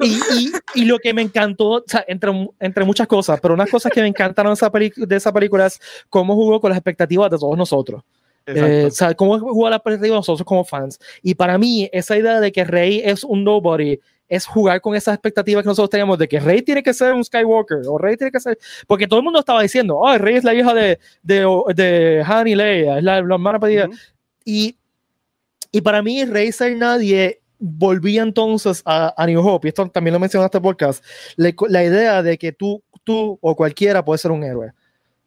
y, y, y, lo que me encantó, o sea, entre, entre muchas cosas, pero unas cosas que me encantaron de esa, de esa película es cómo jugó con las expectativas de todos nosotros. Eh, o sea, cómo jugar la perspectiva nosotros como fans. Y para mí, esa idea de que Rey es un nobody es jugar con esas expectativas que nosotros teníamos de que Rey tiene que ser un Skywalker o Rey tiene que ser. Porque todo el mundo estaba diciendo, oh, Rey es la hija de, de, de Han y Leia, es la, hermana pedida. y, y para mí, Rey ser nadie volvía entonces a, a, New Hope, y esto también lo mencionaste en este podcast, la idea de que tú, tú o cualquiera puede ser un héroe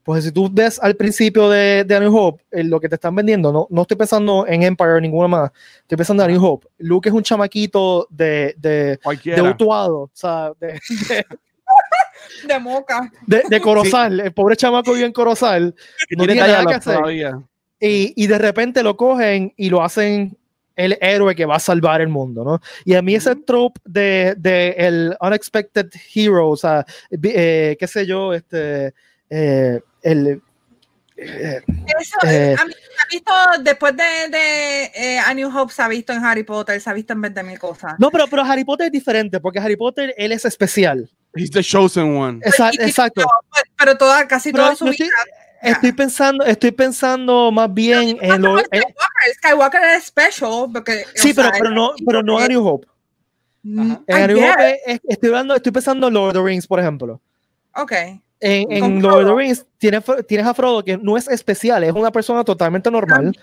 Pues si tú ves al principio de, de A New Hope, eh, lo que te están vendiendo, no, no estoy pensando en Empire o ninguna más, estoy pensando en A New Hope. Luke es un chamaquito de, de, de Utuado, o sea, de, *laughs* de, Moca. De, de Corozal, el pobre chamaco vive en Corozal, no tiene nada que hacer. Y, y de repente lo cogen y lo hacen el héroe que va a salvar el mundo, ¿no? Y a mí ese trope de, de el unexpected hero, o sea, eh, qué sé yo, este, eh, el... Eh, Eso, eh, ha visto, después de, de A New Hope se ha visto en Harry Potter, se ha visto en 20 mil cosas. No, pero, pero Harry Potter es diferente, porque Harry Potter, él es especial. He's the chosen one. Exacto. exacto. Pero, toda, casi toda su vida Estoy pensando, estoy pensando más bien en lo. Skywalker, Skywalker es special porque. Sí, pero, pero no, pero no a New Hope. Mm, en New Hope estoy hablando, estoy pensando en Lord of the Rings, por ejemplo. Ok. En, en Lord of the Rings tienes, tienes a Frodo que no es especial, es una persona totalmente normal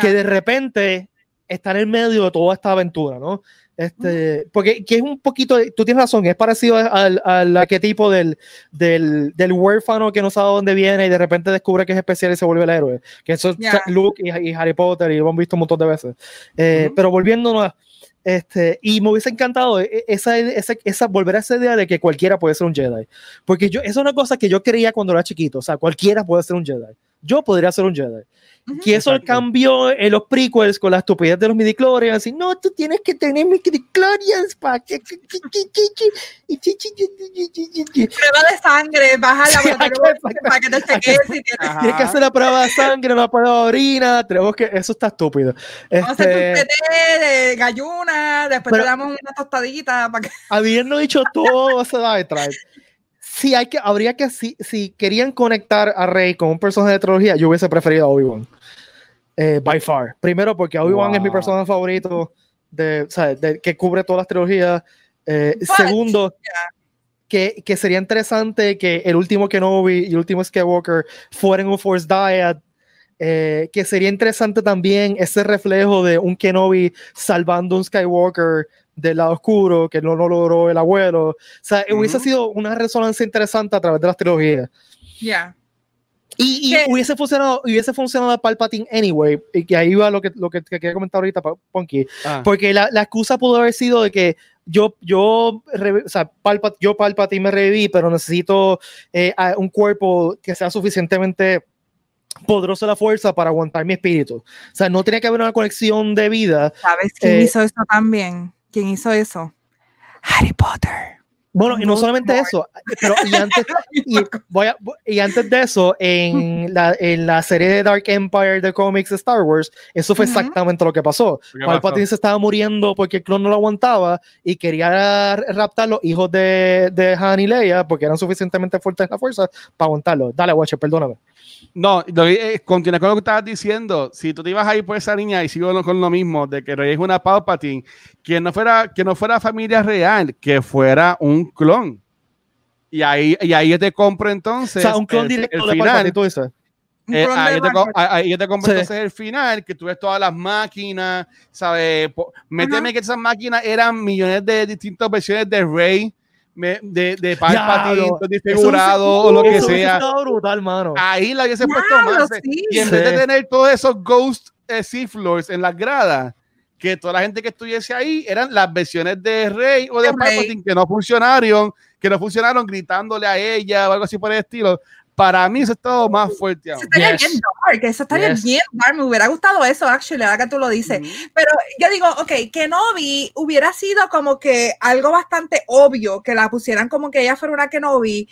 que de repente está en el medio de toda esta aventura, ¿no? Este, porque que es un poquito, tú tienes razón, es parecido al, al arquetipo del, del, del, huérfano que no sabe dónde viene y de repente descubre que es especial y se vuelve el héroe. Que eso es Luke y, Harry Potter y lo hemos visto un montón de veces. Eh, pero volviéndonos, este, y me hubiese encantado e, esa, esa, esa, volver a esa idea de que cualquiera puede ser un Jedi. Porque yo, es una cosa que yo creía cuando era chiquito, o sea, cualquiera puede ser un Jedi. Yo podría ser un Jedi. Que eso cambió en los prequels con la estupidez de los midichlorians. Y no, tú tienes que tener midichlorians para que prueba de sangre baja la para que te cheques tienes que hacer la prueba de sangre la prueba de orina tenemos que eso está estúpido. Vamos este, a hacer un este de galluna después te damos una tostadita para que habiendo dicho todo se da detrás si hay que, habría que, si, si querían conectar a Rey con un personaje de trilogía, yo hubiese preferido a Obi-Wan. Eh, by far. Primero porque Obi-Wan es mi personaje favorito de, o sea, de, que cubre todas las trilogías. Eh, segundo, que, que, sería interesante que el último Kenobi y el último Skywalker fueran un Force Dyad. Eh, que sería interesante también ese reflejo de un Kenobi salvando un Skywalker del lado oscuro, que no lo logró el abuelo. O sea, hubiese sido una resonancia interesante a través de las trilogías. Ya. Y, y hubiese funcionado, hubiese funcionado Palpatine anyway, y que ahí va lo que, lo que, quería comentar ahorita, Ponky. Ah. Porque la, la, excusa pudo haber sido de que yo, yo, o sea, Palpat, yo Palpatine me reviví, pero necesito eh, un cuerpo que sea suficientemente poderoso de la fuerza para aguantar mi espíritu. O sea, no tenía que haber una conexión de vida. ¿Sabes quién eh, hizo eso también? ¿Quién hizo eso? Harry Potter. Bueno, y no solamente eso, pero y antes, y, *laughs* voy a, y antes de eso, en *laughs* la, en la serie de Dark Empire de cómics de Star Wars, eso fue exactamente lo que pasó. Palpatine se estaba muriendo porque el clon no lo aguantaba y quería raptar los hijos de, de Han y Leia porque eran suficientemente fuertes en la fuerza para aguantarlo. Dale, Watcher, perdóname. No, eh, continúa con lo que estabas diciendo. Si tú te ibas a ir por esa línea y sigo con lo mismo, de que Rey es una Palpatine, que no fuera, que no fuera familia real, que fuera un clon. Y ahí, y ahí yo te compro entonces. O sea, un clon directo de final, todo eso. Eh, ahí, te, ahí, yo te compro entonces el final, que tú ves todas las máquinas, ¿sabes? Méteme que esas máquinas eran millones de distintas versiones de Rey de, de Palpatine, desfigurado o lo que sea. brutal, mano. Ahí la hubiese puesto más. Y en vez de tener todos esos Ghost eh, Sea Floors en las gradas, que toda la gente que estuviese ahí eran las versiones de Rey o de Palpatine que no funcionaron, que no funcionaron gritándole a ella o algo así por el estilo para mí eso estado más fuerte. Eso estaría bien dark, eso estaría bien dark, me hubiera gustado eso, actually, ahora que tú lo dices. Pero yo digo, ok, Kenobi hubiera sido como que algo bastante obvio, que la pusieran como que ella fuera una Kenobi.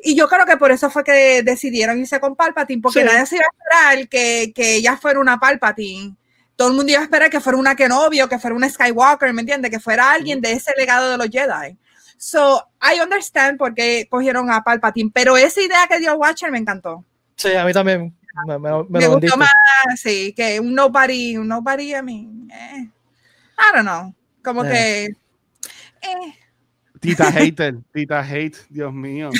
Y yo creo que por eso fue que decidieron irse con Palpatine, porque nadie se iba a esperar que, que ella fuera una Palpatine todo el mundo iba a esperar que fuera una Kenobi o que fuera una Skywalker, ¿me entiendes? Que fuera alguien de ese legado de los Jedi. So, I understand por qué cogieron a Palpatine, pero esa idea que dio Watcher me encantó. Sí, a mí también. Me, me, me, gustó más, sí, que un nobody, un nobody, a mí, eh, I don't know, como que... Eh. Tita *laughs* hater, tita hate, Dios mío.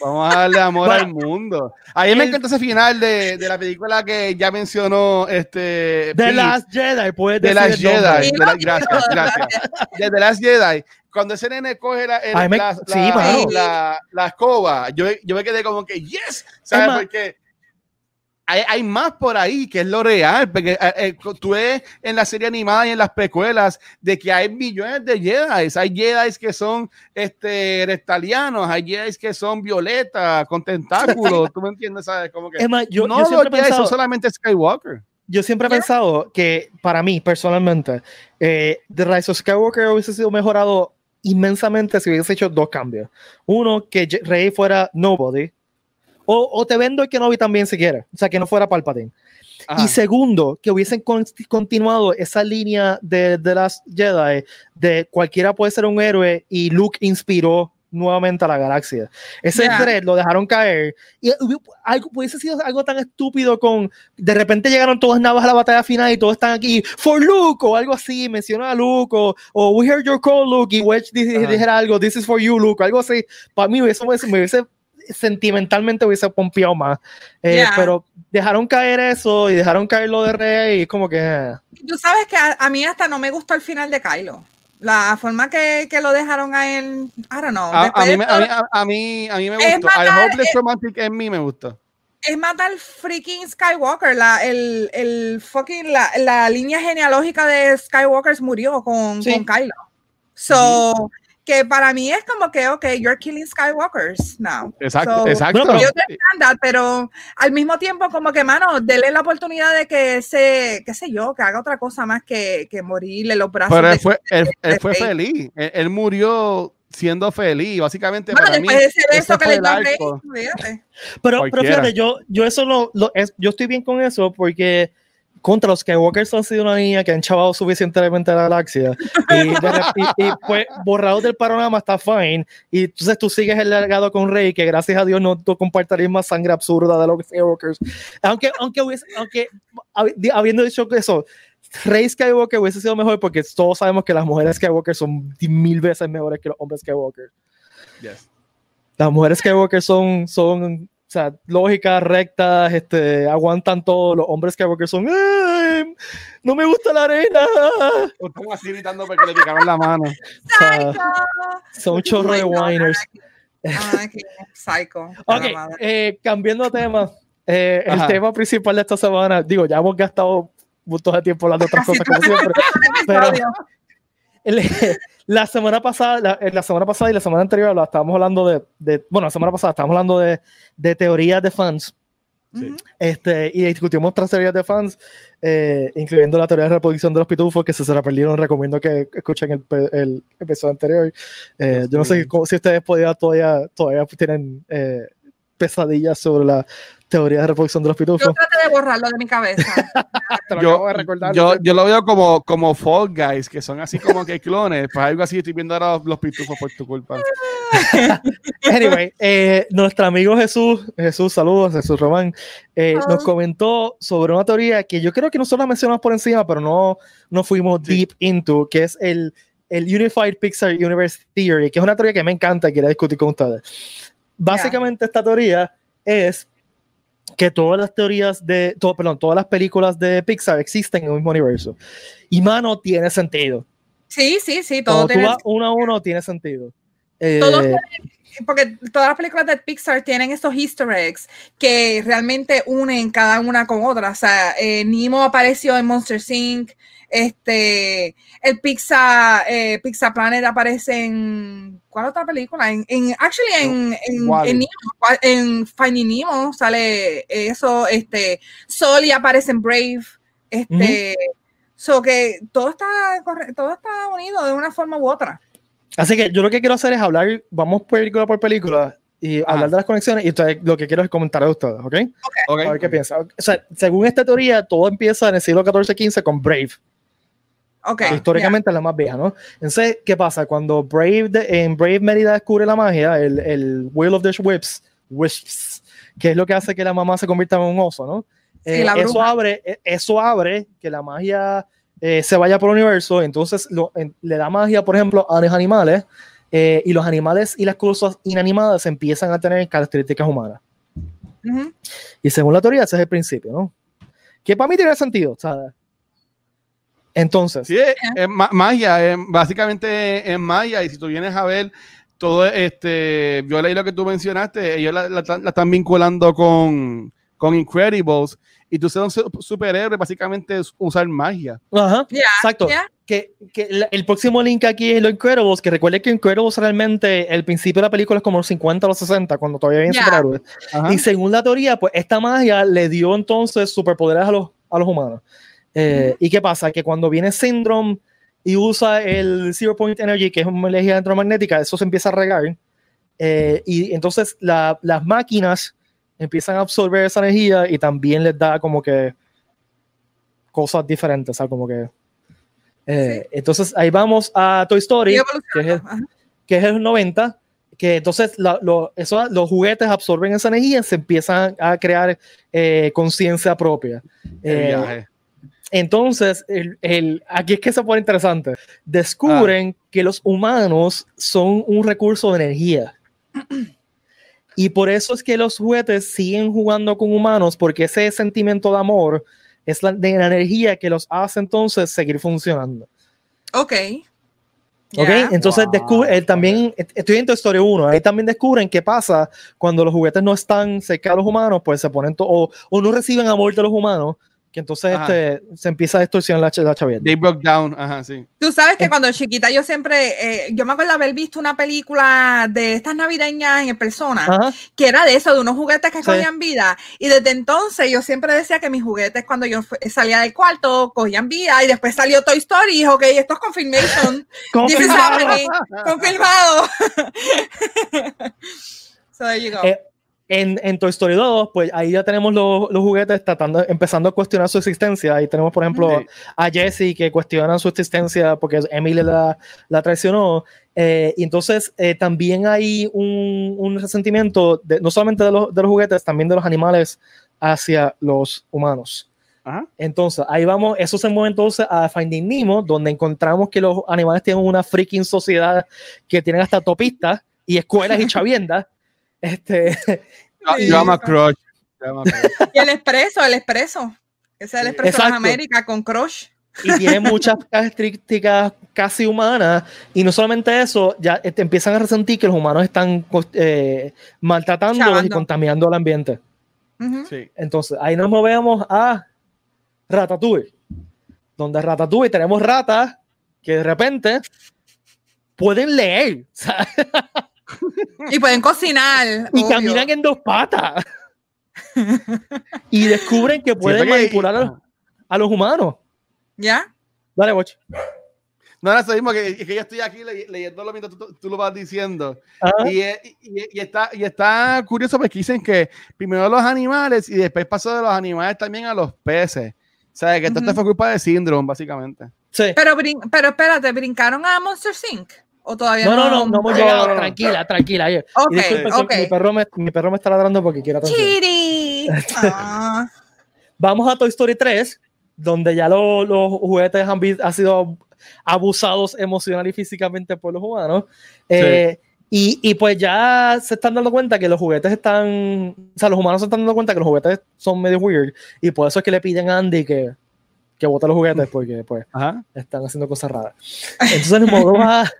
Vamos a darle amor al mundo. A mí me encanta ese final de, de, la película que ya mencionó este. The Last Jedi, puedes The Last Jedi. De la, gracias, gracias. De The Last Jedi. Cuando ese nene coge la, el, me, la, sí, la, la, la, escoba, yo, yo me quedé como que, yes, ¿sabes? Porque hay, hay, más por ahí que es lo real, porque eh, eh, tú ves en la serie animada y en las precuelas de que hay millones de Jedi, hay Jedi que son este, reptalianos, hay Jedi que son violeta, con tentáculos, *laughs* tú me entiendes, ¿sabes? Como que es más, yo, no yo siempre los Jedi son solamente Skywalker. Yo siempre he pensado que para mí, personalmente, eh, The Rise of Skywalker hubiese sido mejorado inmensamente si hubiese hecho dos cambios. Uno, que Rey fuera nobody, o, o, te vendo el que no vi también si quieres. O sea, que no fuera Palpatine. Ajá. Y segundo, que hubiesen con, continuado esa línea de, de, las Jedi de cualquiera puede ser un héroe y Luke inspiró nuevamente a la galaxia. Ese yeah. thread lo dejaron caer y algo hubiese sido algo tan estúpido con de repente llegaron todas navas a la batalla final y todos están aquí for Luke o algo así, menciona a Luke o, o we heard your call Luke y Wedge dijera algo, this is for you Luke, algo así. Para mí eso me, me hubiese sentimentalmente hubiese pompeado más. Eh, yeah. Pero dejaron caer eso y dejaron caer lo de Rey y como que... Tú sabes que a, a, mí hasta no me gustó el final de Kylo. La forma que, que lo dejaron a él, I don't know. A, a, mí, todo, a, mí, a, mí, a mí me gustó. Matar, I hope this romantic en mí me gustó. Es matar freaking Skywalker. La, el, el fucking, la, la línea genealógica de Skywalkers murió con, sí. con Kylo. So... Que para mí es como que, ok, you're killing Skywalkers now. Exacto, so, exacto. Yo that, pero al mismo tiempo como que, mano, dele la oportunidad de que se, qué sé yo, que haga otra cosa más que, que morirle los brazos. Pero él de, fue, él, él fue feliz, él, él, murió siendo feliz, básicamente bueno, para después mí. de ese que le dio Pero, pero fíjate, yo, yo eso lo, lo es, yo estoy bien con eso porque contra los Skywalkers han sido una niña que han chavado suficientemente la galaxia. Y, y, y, pues borrado del panorama está fine. Y entonces tú sigues el legado con Rey que gracias a Dios no tú compartirías más sangre absurda de los Skywalkers. Aunque aunque hubiese, aunque habiendo dicho eso Rey Skywalker hubiese sido mejor porque todos sabemos que las mujeres Skywalker son mil veces mejores que los hombres Skywalker. Yes. las mujeres Skywalker son son o sea, lógica, rectas, este, aguantan todo. Los hombres que son, no me gusta la arena. Estamos así gritando porque le picaron la mano. *laughs* O sea, son chorro de whiners. Qué psycho. *laughs* ok, eh, cambiando de tema. Eh, el tema principal de esta semana, digo, ya hemos gastado mucho de tiempo hablando de otras cosas como siempre. pero *laughs* el, *laughs* la semana pasada, la, la, semana pasada y la semana anterior la estábamos hablando de, de, bueno, la semana pasada estábamos hablando de, de teorías de fans. Sí. Este, y discutimos otras teorías de fans, eh, incluyendo la teoría de reproducción de los pitufos, que si se la perdieron, recomiendo que escuchen el, el episodio anterior. Eh, yo no sé cómo, si ustedes podían, todavía, todavía tienen eh, pesadillas sobre la teoría de reproducción de los pitufos. Yo traté de borrarlo de mi cabeza. *laughs* lo yo, yo, yo, lo veo como, como Fall Guys, que son así como que clones. Pues algo así estoy viendo ahora los, los pitufos por tu culpa. *laughs* anyway, eh, nuestro amigo Jesús, Jesús, saludos, Jesús Román, eh, oh. nos comentó sobre una teoría que yo creo que nosotros la mencionamos por encima, pero no, no fuimos sí. deep into, que es el, el Unified Pixar Universe Theory, que es una teoría que me encanta y quería discutir con ustedes. Básicamente, yeah. esta teoría es que todas las teorías de, todo, perdón, todas las películas de Pixar existen en el mismo universo. Y mano, tiene sentido. Sí, sí, sí, todo tiene vas uno a uno, tiene sentido. Eh, Todos porque todas las películas de Pixar tienen estos easter eggs que realmente unen cada una con otra. O sea, eh, Nemo apareció en Monster Inc., este, el Pixar, eh, Pixar Planet aparece en, ¿cuál otra película? En, en actually, en, en, en, Nemo, en, Finding Nemo sale eso, este, Sol aparece en Brave, este, uh -huh. so que todo está, todo está unido de una forma u otra. Así que yo lo que quiero hacer es hablar, vamos película por película y ah. hablar de las conexiones y ustedes, lo que quiero es comentar a ustedes, ¿ok? okay. A ver qué piensan. O sea, según esta teoría, todo empieza en el siglo XIV-XV con Brave. Okay, históricamente yeah. es la más vieja, ¿no? Entonces, ¿qué pasa? Cuando Brave de, en Brave Mérida descubre la magia, el, el Will of the Whips, Wisps, que es lo que hace que la mamá se convierta en un oso, ¿no? Sí, eh, eso, abre, eh, eso abre que la magia eh, se vaya por el universo, entonces lo, en, le da magia, por ejemplo, a los animales, eh, y los animales y las cosas inanimadas empiezan a tener características humanas. Y según la teoría, ese es el principio, ¿no? Que para mí tiene sentido, ¿sabes? Entonces. Sí, es, magia, básicamente es magia, y si tú vienes a ver todo este, yo leí lo que tú mencionaste, ellos la, están vinculando con, con Incredibles, y tú ser un superhéroe básicamente es usar magia. Ajá, exacto. Que, que el próximo link aquí es lo Incredibles, que recuerde que Incredibles realmente, el principio de la película es como los 50 o los 60, cuando todavía había superhéroes. Y según la teoría, pues esta magia le dio entonces superpoderes a los, a los humanos. Eh, ¿Y qué pasa? Que cuando viene Syndrome y usa el Zero Point Energy, que es una energía electromagnética, eso se empieza a regar. Eh, y entonces las máquinas empiezan a absorber esa energía y también les da como que cosas diferentes, o sea, como que... Eh, entonces ahí vamos a Toy Story, que es, el, que es, el, 90, que entonces eso, los juguetes absorben esa energía y se empiezan a crear eh, conciencia propia. Eh, entonces, el, aquí es que se pone interesante. Descubren ah. que los humanos son un recurso de energía. Y por eso es que los juguetes siguen jugando con humanos, porque ese sentimiento de amor es la, de la energía que los hace entonces seguir funcionando. Ok. Ok, entonces descubre, también, estoy en tu historia 1, ahí también descubren qué pasa cuando los juguetes no están cerca de los humanos, pues se ponen, o, o no reciben amor de los humanos, que entonces este, se empieza a distorsionar la, la chavienda. They broke down, ajá, sí. Tú sabes que cuando chiquita yo siempre, eh, yo me acuerdo haber visto una película de estas navideñas en persona, que era de eso, de unos juguetes que cogían vida. Y desde entonces yo siempre decía que mis juguetes cuando yo salía del cuarto cogían vida y después salió Toy Story y dije, ok, esto es confirmation. *laughs* confirmado. confirmado. *laughs* so there you go. Eh, en, en, Toy Story 2, pues ahí ya tenemos los, los, juguetes tratando, empezando a cuestionar su existencia. Ahí tenemos, por ejemplo, a Jessie que cuestiona su existencia porque Emily la, la traicionó. Eh, y entonces eh, también hay un, un resentimiento, de, no solamente de los, de los, juguetes, también de los animales hacia los humanos. Entonces, ahí vamos, eso se mueve entonces a Finding Nemo, donde encontramos que los animales tienen una freaking sociedad que tienen hasta topistas y escuelas y chaviendas. Este, *laughs* llama Crush. *laughs* Y el expreso, el expreso. Ese es el expreso de América con Crush. Y tiene muchas *laughs* características casi humanas. Y no solamente eso, ya te empiezan a resentir que los humanos están eh, maltratando y contaminando el ambiente. sí. Entonces, ahí nos movemos a Ratatouille. Donde Ratatouille tenemos ratas que de repente pueden leer. Y pueden cocinar. *laughs* Y caminan en dos patas. *laughs* y descubren que pueden manipular a, los humanos. ¿Ya? Dale, Watch. No, no, eso mismo, que, que yo estoy aquí leyendo lo mientras tú, lo vas diciendo. Y, y, está, y está curioso porque dicen que primero los animales y después pasó de los animales también a los peces. O sea, que esto fue culpa de síndrome, básicamente. Sí. Pero, pero espérate, ¿brincaron a Monster Inc.? Todavía no? No, no, no, hemos llegado. Tranquila, tranquila. Okay, okay. Mi, perro me, mi perro me está ladrando porque quiere atención. Chiri. Ah. *laughs* Vamos a Toy Story 3, donde ya los juguetes han, han, sido abusados emocional y físicamente por los humanos. Eh, y, y, pues ya se están dando cuenta que los juguetes están, o sea, los humanos se están dando cuenta que los juguetes son medio weird y por eso es que le piden a Andy que, que bota los juguetes porque pues están haciendo cosas raras. Entonces nos movemos a,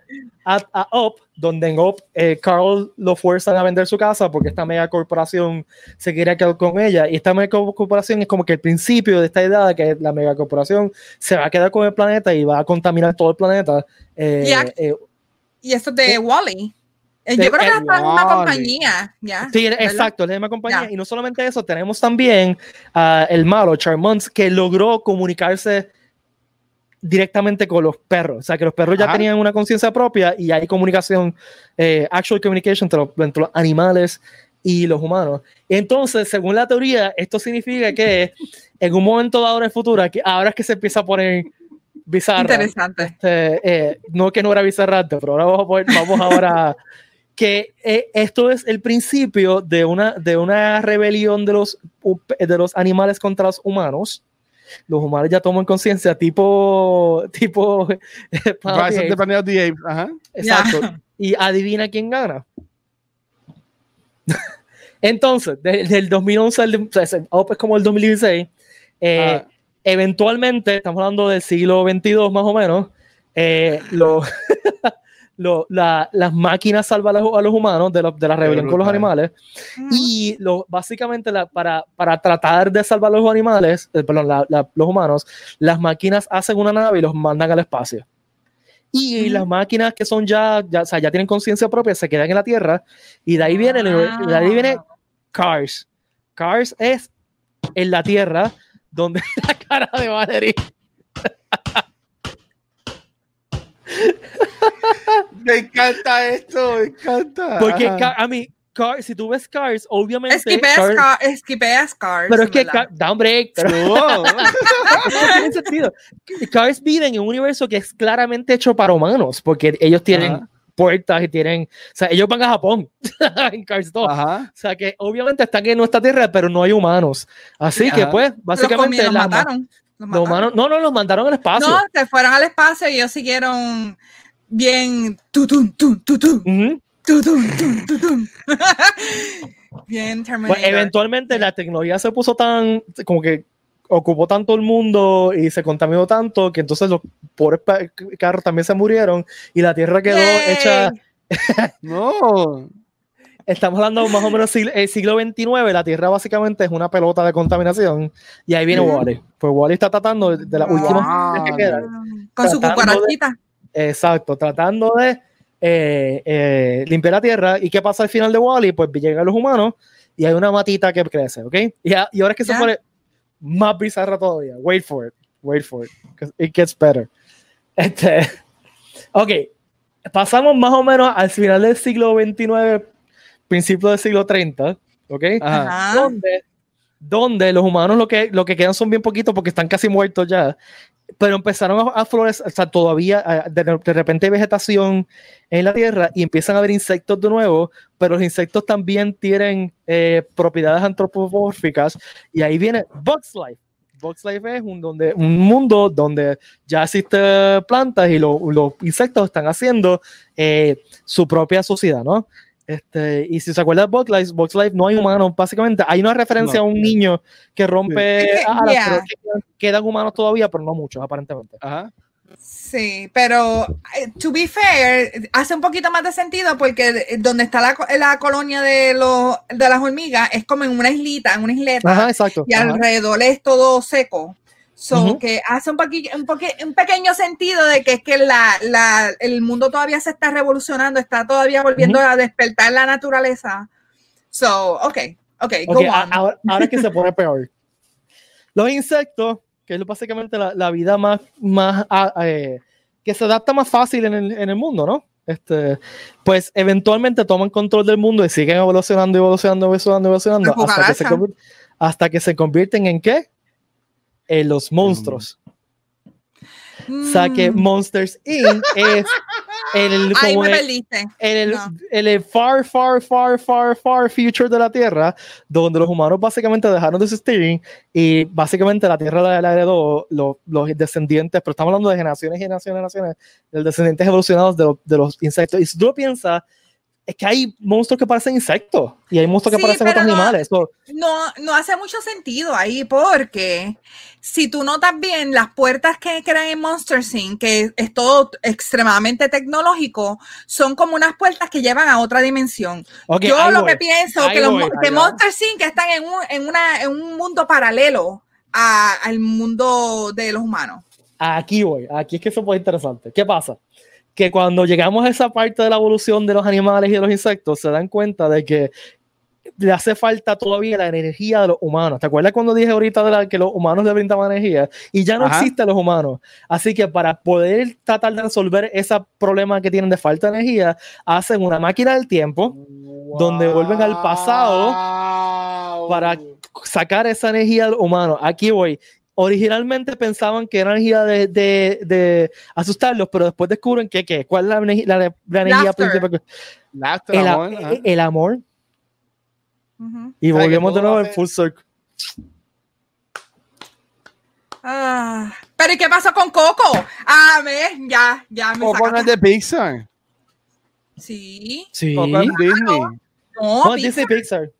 a, Up, donde en Up eh, Carl lo fuerzan a vender su casa porque esta mega corporación se quiere quedar con ella y esta mega corporación es como que el principio de esta idea de que la mega corporación se va a quedar con el planeta y va a contaminar todo el planeta. Eh, eh, y esto de Wally. Yo creo que es la misma compañía. ¿ya? Sí, exacto, es la misma compañía. Y no solamente eso, tenemos también uh, el malo, Charmons, que logró comunicarse directamente con los perros. O sea, que los perros ya tenían una conciencia propia y hay comunicación, eh, actual communication entre los, entre los, animales y los humanos. Entonces, según la teoría, esto significa que en un momento dado en el futuro, ahora es que se empieza a poner bizarro. Interesante. Este, eh, no que no era bizarrante, pero ahora vamos, a poner, vamos ahora *laughs* que eh, esto es el principio de una, de una rebelión de los, de los animales contra los humanos. Los humanos ya toman conciencia, tipo, *laughs* tipo *laughs* de Planet of the Apes. Ajá. Exacto. Y adivina quién gana. *laughs* Entonces, del 2011 al oh, pues como el 2016, eh, ah. eventualmente, estamos hablando del siglo 22 más o menos, eh, lo, las máquinas salvan a los, humanos de, de la rebelión con los animales y lo, básicamente para, para tratar de salvar a los animales, eh, perdón, los humanos, las máquinas hacen una nave y los mandan al espacio. Y las máquinas que son ya, ya, o sea, ya tienen conciencia propia se quedan en la Tierra y de ahí viene, de ahí viene Cars. Cars es en la Tierra donde *laughs* la cara de Valerie. *laughs* *laughs* me encanta esto, me encanta. Porque a mí, Cars, si tú ves Cars, obviamente. Esquipeas Cars. Pero es que, da un break. Pero... *laughs* No. tiene sentido. Cars viven en un universo que es claramente hecho para humanos, porque ellos tienen puertas y tienen, o sea, ellos van a Japón *laughs* en Cars 2. O sea, que obviamente están en nuestra tierra, pero no hay humanos. Así que pues, básicamente los, mataron. No, no, los mandaron al espacio. No, se fueron al espacio y ellos siguieron bien tutum, tum, tutum. bien Pues eventualmente la tecnología se puso tan como que ocupó tanto el mundo y se contaminó tanto que entonces los pobres carros también se murieron y la tierra quedó hecha. no. Estamos hablando más o menos del siglo, XXIX, la tierra básicamente es una pelota de contaminación y ahí viene Wally. Pues Wally está tratando de, las últimas que quedan. Con su cucarachita. Exacto, tratando de eh, eh, limpiar la tierra. ¿Y qué pasa al final de Wally? Pues llegan los humanos y hay una matita que crece, ¿ok? Y, y ahora es que se pone más bizarra todavía. Wait for it. Wait for it. It gets better. Este, *laughs* ok. Pasamos más o menos al final del siglo XXIX, principio del siglo 30. ¿Ok? Donde, donde los humanos lo que, lo que quedan son bien poquitos porque están casi muertos ya pero empezaron a, florecer, o sea, todavía de, repente hay vegetación en la tierra y empiezan a haber insectos de nuevo, pero los insectos también tienen eh, propiedades antropomórficas y ahí viene Bugs Life. Bugs Life es un, donde, un mundo donde ya existen plantas y los insectos están haciendo eh, su propia sociedad, ¿no? Este, y si se acuerda de Box Life, Box Life no hay humanos, básicamente. Hay una referencia a un niño que rompe alas, *laughs* quedan, humanos todavía, pero no muchos, aparentemente. Ajá. Sí, pero eh, to be fair, hace un poquito más de sentido porque donde está la, la colonia de, los, de las hormigas es como en una islita, en una isleta. Ajá, exacto. Y alrededor es todo seco. So, que hace un, un, un, pequeño sentido de que es que la, la, el mundo todavía se está revolucionando, está todavía volviendo a despertar la naturaleza. So, ok, ok, okay Ahora, ahora, es que se pone *laughs* peor. Los insectos, que es básicamente la, la vida más, más ah, eh, que se adapta más fácil en el, en el mundo, ¿no? Este, pues eventualmente toman control del mundo y siguen evolucionando, evolucionando, evolucionando, evolucionando, hasta que, se, hasta que se convierten en qué? En los monstruos. O sea que mm. Monsters Inc. es el, como el, el, far, far, far, far, far future de la Tierra, donde los humanos básicamente dejaron de existir y básicamente la Tierra la heredó los, los descendientes, pero estamos hablando de generaciones, generaciones, generaciones, de descendientes evolucionados de, de los insectos. Y si tú lo piensas, es que hay monstruos que parecen insectos y hay monstruos que parecen otros animales. No, no hace mucho sentido ahí porque si tú notas bien, las puertas que crean en Monster Inc., que es todo extremadamente tecnológico, son como unas puertas que llevan a otra dimensión. Yo lo que pienso es que, los, Monster Inc. están en un, en, una, en un mundo paralelo al mundo de los humanos. Aquí voy, aquí es que eso es muy interesante. ¿Qué pasa? Que cuando llegamos a esa parte de la evolución de los animales y de los insectos, se dan cuenta de que le hace falta todavía la energía de los humanos. ¿Te acuerdas cuando dije ahorita de la, que los humanos le brindaban energía? Y ya no existen los humanos. Así que para poder tratar de resolver ese problema que tienen de falta de energía, hacen una máquina del tiempo donde vuelven al pasado para sacar esa energía de los humanos. Aquí voy originalmente pensaban que era energía de, de, de, asustarlos, pero después descubren que, ¿qué? ¿cuál es la, energía, la, la energía principal? el, amor. El, amor. Y volvemos de nuevo en full circle. Ah, pero ¿y qué pasó con Coco? Ah, me, ya, ya me Coco no es de Pixar. Sí. Sí. Coco en Disney. No, No, Pixar. Disney Pixar.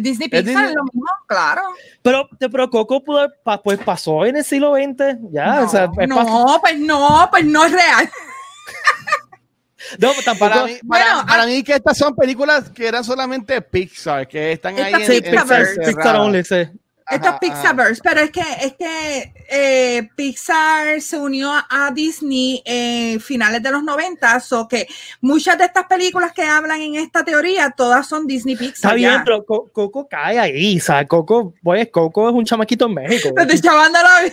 Disney Pixar es Disney. lo mismo, claro. Pero, pero Coco pudo pues pasó en el siglo XX. Ya, no, o sea, es pa- no, pues no, pues no es real. *laughs* no, tampoco. Para mí, para, Bueno, para ah- mí que estas son películas que eran solamente Pixar, que están ahí en, sí, en Pixar, Pixarverse. Pixar only, sí. Esto es Pixarverse, pero es que, es que eh, Pixar se unió a Disney en finales de los 90, o que muchas de estas películas que hablan en esta teoría, todas son Disney Pixar. Está bien, ya. pero Co- Coco cae ahí. O sea, Coco, pues, Coco es un chamaquito en México. Chavando la-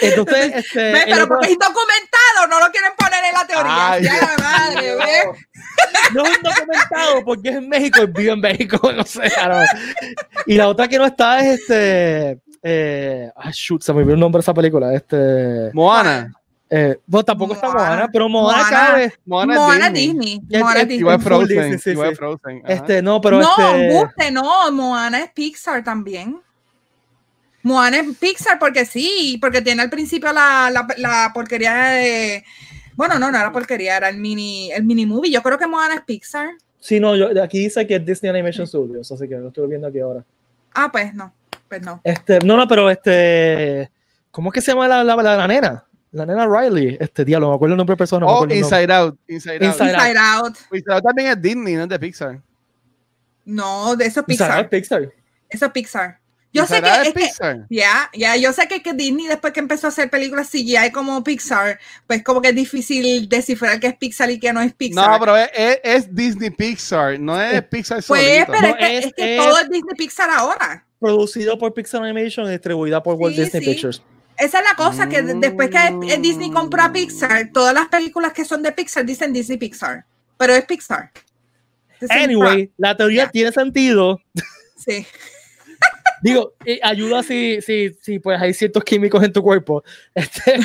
Entonces, este. Ve, el pero otro- porque es documentado, no lo quieren poner en la teoría. Ay, Ya, madre, mío. ve. no es un documentado porque es en México, es vivo en México, *laughs* no sé. Y la otra que no está es este. Eh, ah, shoot, se me olvidó el nombre de esa película. Este. Moana. Eh, bueno, tampoco está Moana. Pero Moana, Moana. cabe. Moana, Disney. Disney. Moana Disney. Igual Full Disney, Frozen. sí, igual sí. Frozen. ajá. Este, no, pero no, este. buste, no, Moana es Pixar también. Moana es Pixar porque sí, porque tiene al principio la, la, la porquería de. Bueno, no, no era porquería, era el mini, el mini movie. Yo creo que Moana es Pixar. Sí, no, yo, aquí dice que es Disney Animation Studios, así que lo estoy viendo aquí ahora. Ah, pues no, pues no. Este, no, no, pero este. ¿Cómo es que se llama la, la, la, la nena? La nena Riley. Este diálogo, me acuerdo el nombre de persona. me Oh. Inside Out. Inside, Out. Inside- Inside Out. Inside Out también es Disney, no es de Pixar. No, de eso es Inside Out, Pixar. Pixar. Eso es Pixar. Yo sé que es que Pixar. Ya, ya, yo sé que, que Disney después que empezó a hacer películas CGI como Pixar, pues como que es difícil descifrar qué es Pixar y qué no es Pixar. No, pero es, es- es Disney Pixar, no es Pixar pues, solito. pero es No, que, es- es que es- todo es Disney Pixar ahora. Producido por Pixar Animation y distribuida por Walt Sí, Disney sí. Pictures. Esa es la cosa, que de- después que eh, Disney compró a Pixar, todas las películas que son de Pixar dicen Disney Pixar, pero es Pixar. Anyway, la teoría tiene sentido. Sí. Digo, y ayuda si, si, si pues hay ciertos químicos en tu cuerpo. *laughs* Este,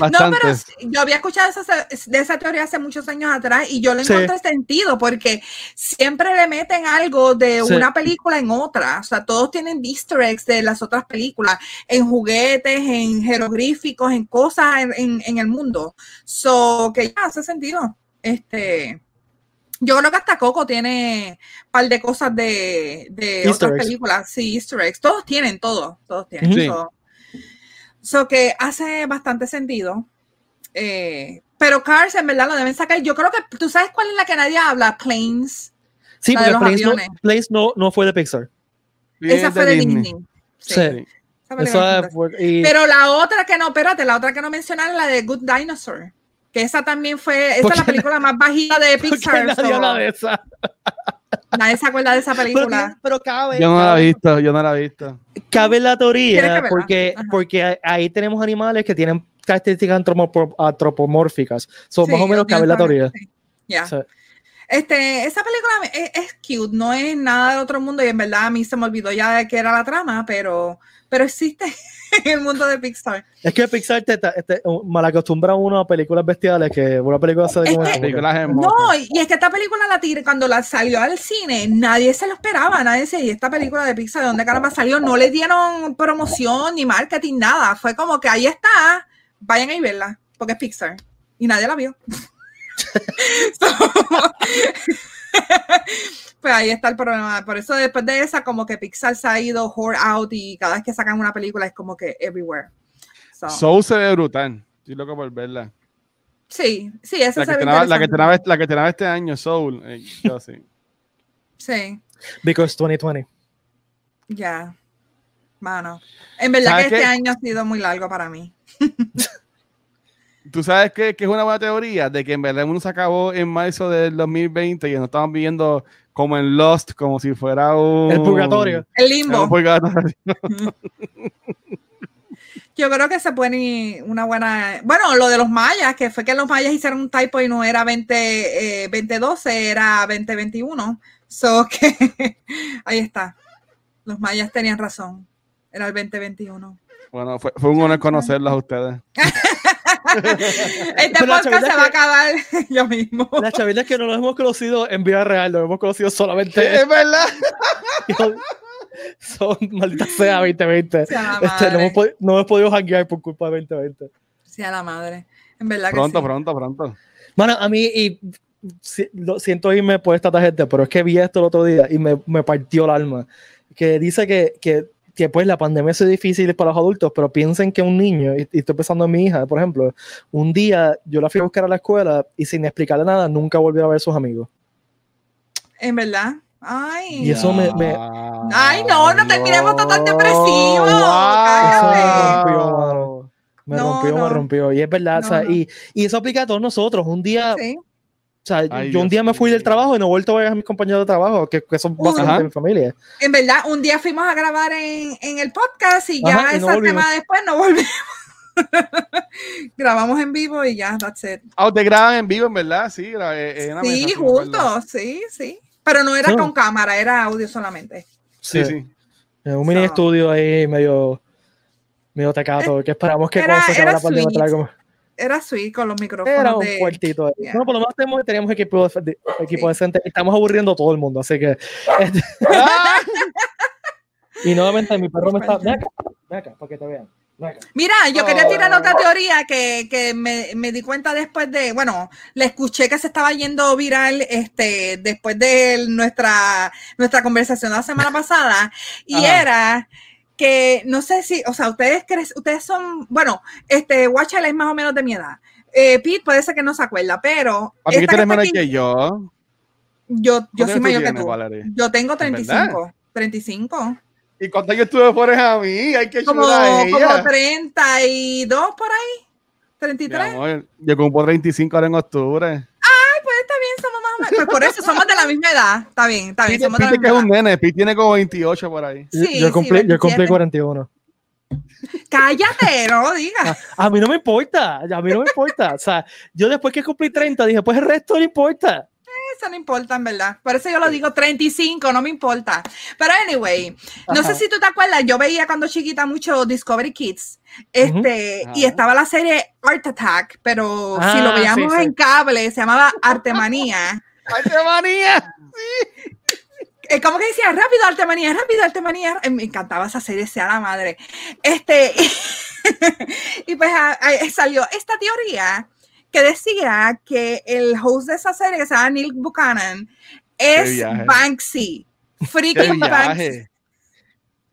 No, pero yo había escuchado esa, de esa teoría hace muchos años atrás y yo le Sí. encontré sentido porque siempre le meten algo de Sí. una película en otra. O sea, todos tienen easter eggs de las otras películas, en juguetes, en jeroglíficos, en cosas en, en- en el mundo. So, que ya hace sentido. Este. Yo creo que hasta Coco tiene un par de cosas de, de otras eggs. películas. Sí, easter eggs. Todos tienen, todos. Todos tienen. Sí. So, so que hace bastante sentido. Eh, pero Cars, en verdad, lo deben sacar. Yo creo que tú sabes cuál es la que nadie habla, Planes. sí, porque Planes no. Planes no, no fue de Pixar. Esa es fue de Disney. Sí. Sí, esa Eso película es- es- fue- y- Pero la otra que no, espérate, la otra que no mencionaron, la de Good Dinosaur. Que esa también fue, esa ¿Por es la película más bajita de *laughs* ¿por qué Pixar. nadie so, habla de esa? *laughs* nadie se acuerda de esa película. pero cabe, Yo no la he visto, yo no la he visto. cabe la teoría porque, Ajá. porque ahí tenemos animales que tienen características antropo- antropomórficas. Son más o menos cabe la teoría. sí. Ya. Sí. Este, esa película es, es cute, no es nada del otro mundo y en verdad a mí se me olvidó ya de qué era la trama, pero, pero existe *laughs* en el mundo de Pixar. Es que Pixar te, te, te malacostumbra a uno a películas bestiales que una película se ve como que- Películas. No, y es que esta película la tiré cuando la salió al cine, nadie se lo esperaba, nadie decía, y esta película de Pixar, ¿de dónde caramba salió? No le dieron promoción ni marketing, nada, fue como que ahí está, vayan a ir verla, porque es Pixar, y nadie la vio. *laughs* So, *laughs* pues ahí está el problema, por eso después de esa como que Pixar se ha ido whore out y cada vez que sacan una película es como que everywhere. So, Soul se ve brutal. Estoy loco por verla. sí, sí, esa La que, se ve estrenaba, la, que estrenaba, la que este año, Soul. eh, yo sí. Sí. Because 2020. Ya. Mano. En verdad que ¿Sabes este año ha sido muy largo para mí. *laughs* Tú sabes que, que es una buena teoría de que en verdad uno se acabó en marzo del 2020 y nos estamos viviendo como en Lost, como si fuera un. El purgatorio. El limbo. purgatorio. *laughs* Yo creo que se pone una buena. Bueno, lo de los mayas, que fue que los mayas hicieron un typo y no era 20, eh, 2012, era 2021. So *laughs* que ahí está. Los mayas tenían razón. Era el 2021. Bueno, fue, fue un honor conocerlos a ustedes. *laughs* Este podcast se va a que- acabar *laughs* yo mismo. La chavienda es que no lo hemos conocido en vida real, lo hemos conocido solamente Es *laughs* verdad. son maldita sea 2020. Sea la Este, no, hemos podi- no hemos podido hanguear por culpa de 2020. Sí, a la madre. En verdad que Pronto, sí. pronto, pronto. Bueno, a mí, y lo siento irme por esta tarjeta, pero es que vi esto el otro día y me, me partió el alma. Que dice que, que, que, pues la pandemia es difícil para los adultos, pero piensen que un niño, y, estoy pensando en mi hija, por ejemplo, un día yo la fui a buscar a la escuela y sin explicarle nada, nunca volvió a ver a sus amigos. En verdad. Ay. Y eso me, Ay, no, no terminemos tan depresivo. me rompió, me rompió. Y es verdad, o sea, y, y, eso aplica a todos nosotros. Un día, sí. O sea, yo un día me fui del trabajo y no he vuelto a ver a mis compañeros de trabajo, que, que son básicamente de mi familia. En verdad, un día fuimos a grabar en, en el podcast y ya esa semana después no volvimos. *laughs* Grabamos en vivo y ya, that's it. Ah, te graban en vivo, en verdad, sí. Eh, sí, juntos, sí, sí. Pero no era con cámara, era audio solamente. Sí, sí. un mini estudio ahí medio, medio tecato, eh, que esperamos que era, cuando se la pandemia como... Era sweet con los micrófonos. Era un cuartito ahí. No, por lo menos tenemos, teníamos equipo, de, equipo decente y estamos aburriendo a todo el mundo, así que... Este *laughs* *laughs* y nuevamente mi perro me está... Ven acá, ven acá, para que te vean. Mira, yo quería tirar otra teoría que, que me, me, di cuenta después de, bueno, le escuché que se estaba yendo viral este, después de nuestra, nuestra conversación la semana pasada, y era que no sé si, o sea, ustedes creen, ustedes son, bueno, este, Watchel es más o menos de mi edad. Eh, Pete puede ser que no se acuerda, pero. ¿A qué eres menor que yo? Yo, yo soy mayor que tú. Yo tengo 35. 35. ¿Y cuántos años tú me pones a mí? Hay que como, a ella. Como 32 por ahí. 33. Amor, yo cumplo 35 ahora en octubre. Ay, pues está bien, somos más o menos. Pues por eso somos de la misma edad. Está bien, está bien. Pete, somos de la misma que es un nene, Pete tiene como 28 por ahí. Sí, yo, cumplí, sí, yo cumplí 41. Cállate, no digas. A, a, mí no me importa, a mí no me importa. O sea, yo después que cumplí 30 dije, pues el resto no importa eso no importa, en verdad. Por eso yo lo digo 35, no me importa. Pero anyway, no sé si tú te acuerdas, yo veía cuando chiquita mucho Discovery Kids. Este, y estaba la serie Art Attack, pero si lo ah, veíamos en cable, se llamaba Artemanía. *laughs* Artemanía. Sí. Eh, ¿Cómo que decía? Rápido, Artemanía, rápido, Artemanía. Eh, me encantaba esa serie, sea la madre. Este, *laughs* y pues salió esta teoría que decía que el host de esa serie, que se llama Neil Buchanan, es Banksy. Freaking Banksy.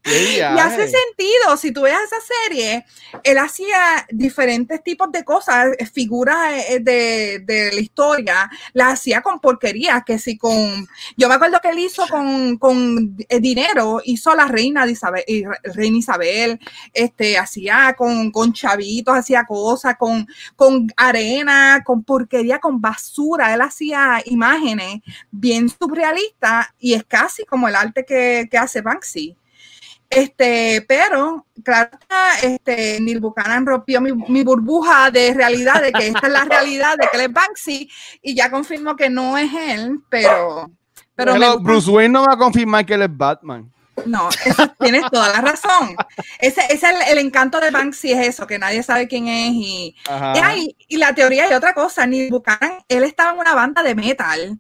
*laughs* Y hace sentido, si tú ves esa serie, él hacía diferentes tipos de cosas, eh, figuras eh, de, de, la historia, las hacía con porquería, que si con, yo me acuerdo que él hizo con, con eh, dinero, hizo la reina de Isabel, reina Isabel, este, hacía con, con chavitos, hacía cosas, con, con arena, con porquería, con basura, él hacía imágenes bien surrealistas y es casi como el arte que, que hace Banksy. Este, pero, claro, este, Neil Buchanan rompió mi, mi, burbuja de realidad, de que esta es la realidad, de que él es Banksy, y ya confirmó que no es él, pero... pero Bruce Wayne no va a confirmar que él es Batman. No, tienes toda la razón. Ese, es el, el, encanto de Banksy, es eso, que nadie sabe quién es. Y, y, y, la teoría y otra cosa, Neil Buchanan, él estaba en una banda de metal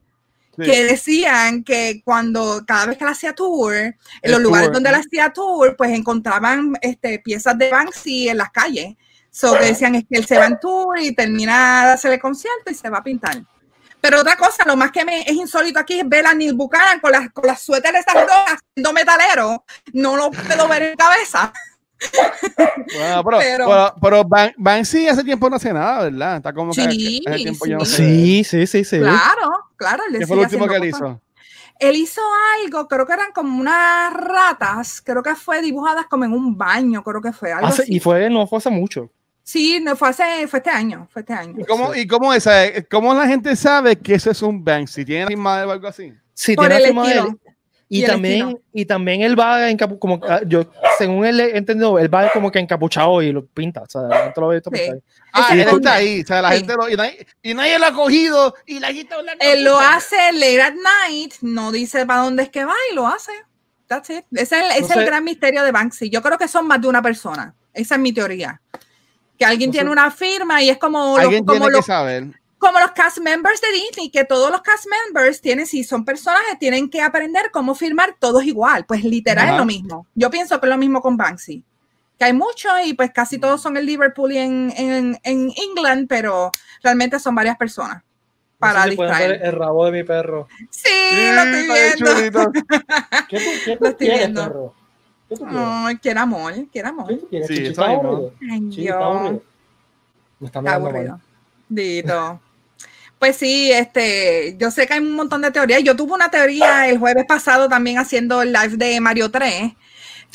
que decían que cuando cada vez que él hacía tour, en los lugares donde él hacía tour, pues encontraban este, piezas de Banksy en las calles. So que decían es que él se va en tour y termina de hacer el concierto y se va a pintar. Pero otra cosa, lo más que me es insólito aquí es ver a Neil Buchanan con las, con las suéteres esas rojas, siendo metalero. No lo puedo ver en cabeza. Bueno, pero, pero, Banksy hace tiempo no hace nada, ¿verdad? Está como sí, que hace tiempo sí. No sí, sí, sí, sí. Claro, claro. ¿Qué fue lo último que él hizo? Él hizo algo, creo que eran como unas ratas, creo que fue dibujadas como en un baño, creo que fue. Algo hace, Y fue, no fue hace mucho. Sí, no, fue, hace, fue este año, fue este año. ¿Y cómo, ¿y cómo, es, cómo la gente sabe que eso es un Banksy? ¿Tiene la firma o algo así? Sí, Por tiene la firma de él. Y, también, y también él va encapuchado, como ah, yo, según él he entendido, él va como que encapuchado y lo pinta. O sea, la gente lo ve sí. Ah, él está ahí. O sea, la sí. gente lo, y, nadie, y nadie lo ha cogido y la gente Él lo hace late at night, no dice para dónde es que va y lo hace. That's it. Ese es el, ese es el gran misterio de Banksy. Yo creo que son más de una persona. Esa es mi teoría. Que alguien tiene una firma y es como. Alguien lo, como tiene lo, que saber como los cast members de Disney, que todos los cast members tienen, si son personajes, tienen que aprender cómo firmar todos igual. Pues literal Ajá. es lo mismo. Yo pienso que es lo mismo con Banksy. Que hay muchos y pues casi todos son en Liverpool y en, en, en England, pero realmente son varias personas. para distraer. el rabo de mi perro. Sí, lo estoy viendo. *laughs* ¿Qué, qué lo estoy quieres, viendo. perro? ¿Qué quiere amor, quiere amor. ¿Qué sí, está aburrido. Ay, sí, está aburrido. Me está, está aburrido. Dito. Pues sí, este, yo sé que hay un montón de teorías. Yo tuve una teoría el jueves pasado también haciendo el live de Mario 3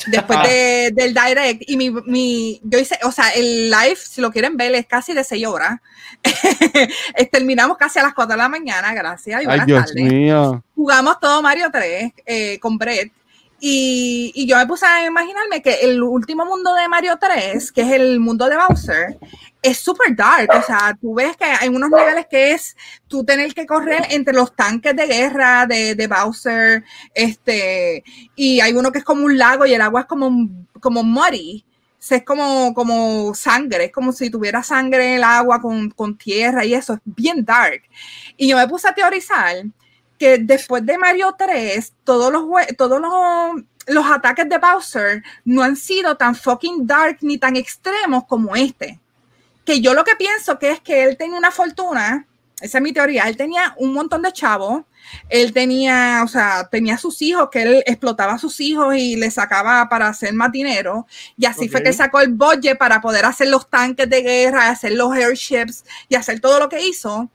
después de, del direct y mi, mi, yo hice, o sea, el live, si lo quieren ver, es casi de 6 horas. *laughs* Terminamos casi a las 4 de la mañana, gracias. Ay, Dios mío. Jugamos todo Mario 3 eh, con Brett. Y, y, yo me puse a imaginarme que el último mundo de Mario 3, que es el mundo de Bowser, es súper dark. O sea, tú ves que hay unos niveles que es tú tener que correr entre los tanques de guerra de, de Bowser, este, y hay uno que es como un lago y el agua es como, como muddy. es como, como sangre, es como si tuviera sangre en el agua con, con tierra y eso, es bien dark. Y yo me puse a teorizar que después de Mario 3, todos los, todos los, los ataques de Bowser no han sido tan fucking dark ni tan extremos como este que yo lo que pienso que es que él tenía una fortuna, esa es mi teoría, él tenía un montón de chavos, él tenía, o sea, tenía sus hijos, que él explotaba a sus hijos y le sacaba para hacer más dinero, y así fue que sacó el budget para poder hacer los tanques de guerra, hacer los airships y hacer todo lo que hizo.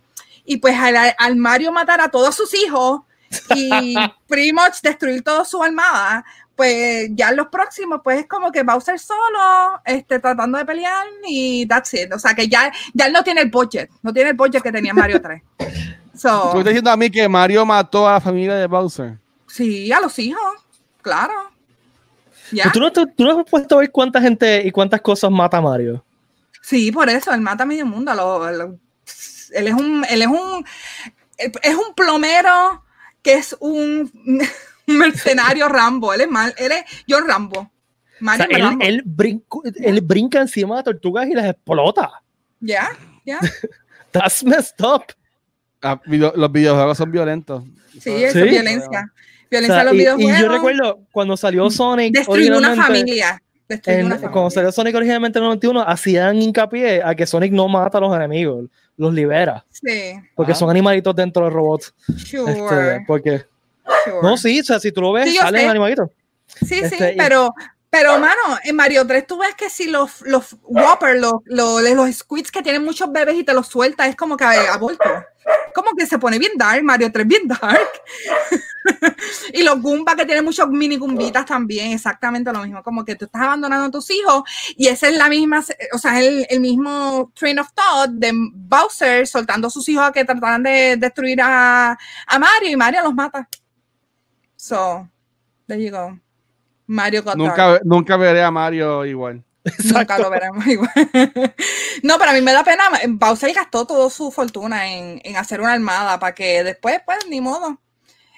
Y pues al, Mario matar a todos sus hijos y *laughs* pretty much destruir toda su armada, pues ya los próximos, pues es como que Bowser solo, este, tratando de pelear y that's it. O sea que ya, ya él no tiene el budget, no tiene el budget que tenía Mario 3. *laughs* So, ¿Tú estás diciendo a mí que Mario mató a la familia de Bowser? Sí, a los hijos, claro. ¿Ya? ¿Tú, no, tú, no has puesto a ver cuánta gente y cuántas cosas mata Mario? Sí, por eso, él mata a medio mundo. Él es un, él es un, es un plomero que es un *laughs* mercenario Rambo. Él es mal, él es John Rambo. él, él, brinca encima de tortugas y las explota. Ya, ya. *laughs* That's messed up. Ah, los videojuegos son violentos. Sí, es violencia. Violencia los videojuegos. Y yo recuerdo cuando salió Sonic. Destruyó una familia. Cuando salió Sonic originalmente en el 91, hacían hincapié a que Sonic no mata a los enemigos, los libera. Sí. Porque son animalitos dentro de robots. Sure. Este, porque no, sí, o sea, si tú lo ves, sí, salen animaditos. Sí, sí, este, pero, pero, mano, en Mario 3 tú ves que si los, los Whopper, los, los, los squids que tienen muchos bebés y te los sueltas, es como que vuelto. Como que se pone bien dark, Mario 3 bien dark. *laughs* y los Goombas que tienen muchos mini Goombitas también, exactamente lo mismo. Como que tú estás abandonando a tus hijos y esa es la misma, o sea, el, el mismo train of thought de Bowser soltando a sus hijos a que trataran de destruir a, a Mario y Mario los mata. So, there you go. Mario got nunca, nunca veré a Mario igual. *laughs* Nunca lo veremos igual. *laughs* no, pero a mí me da pena. Bowser gastó toda su fortuna en, en hacer una armada para que después, pues, ni modo.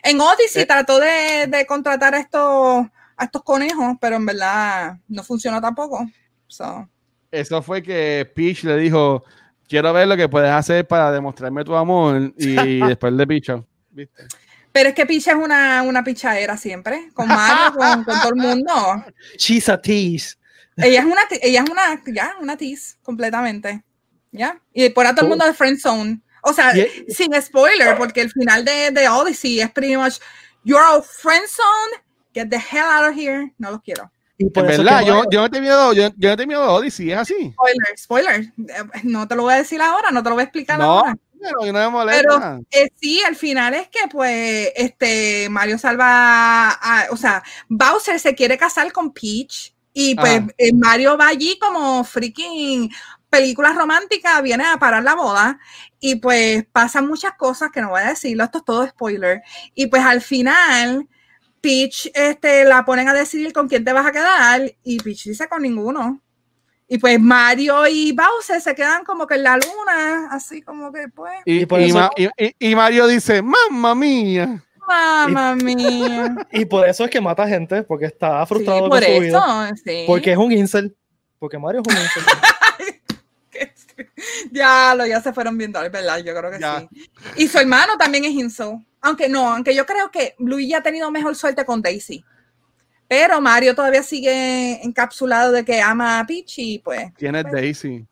En Odyssey eh. trató de, de, contratar a estos, a estos conejos, pero en verdad no funcionó tampoco. So. Eso fue que Peach le dijo: Quiero ver lo que puedes hacer para demostrarme tu amor. Y *laughs* después de picho. ¿Viste? Pero es que Picha es una, una pichadera siempre, con Mario, con, con, todo el mundo. *laughs* She's a tease. Ella es una, ella es una, ya, una tease, completamente. ¿Ya? Y por a todo el mundo de Friend Zone. O sea, sin spoiler, porque el final de, de Odyssey es pretty much, you're a friend zone, get the hell out of here. No los quiero. Y por verdad, yo, yo, no te miedo, yo, yo no te miedo Odyssey, es así. Spoiler, spoiler. Eh, no te lo voy a decir ahora, no te lo voy a explicar no. ahora. Pero, eh, sí, al final es que pues este Mario salva, o sea, Bowser se quiere casar con Peach y pues eh, Mario va allí como freaking película romántica, viene a parar la boda y pues pasan muchas cosas que no voy a decirlo, esto es todo spoiler. Y pues al final Peach este, la ponen a decidir con quién te vas a quedar y Peach dice con ninguno. Y pues Mario y Bowser se quedan como que en la luna, así como que pues. Y, y, Mario dice, mamma mía. Mamma mía. *laughs* Y por eso es que mata gente, porque está frustrado por su vida. Porque es un incel. Porque Mario es un incel. *laughs* ya, lo, ya se fueron viendo, es verdad, yo creo que sí. Y su hermano también es incel. Aunque no, aunque yo creo que Luigi ha tenido mejor suerte con Daisy. Pero Mario todavía sigue encapsulado de que ama a Peach y pues. ¿Quién es pues, Daisy?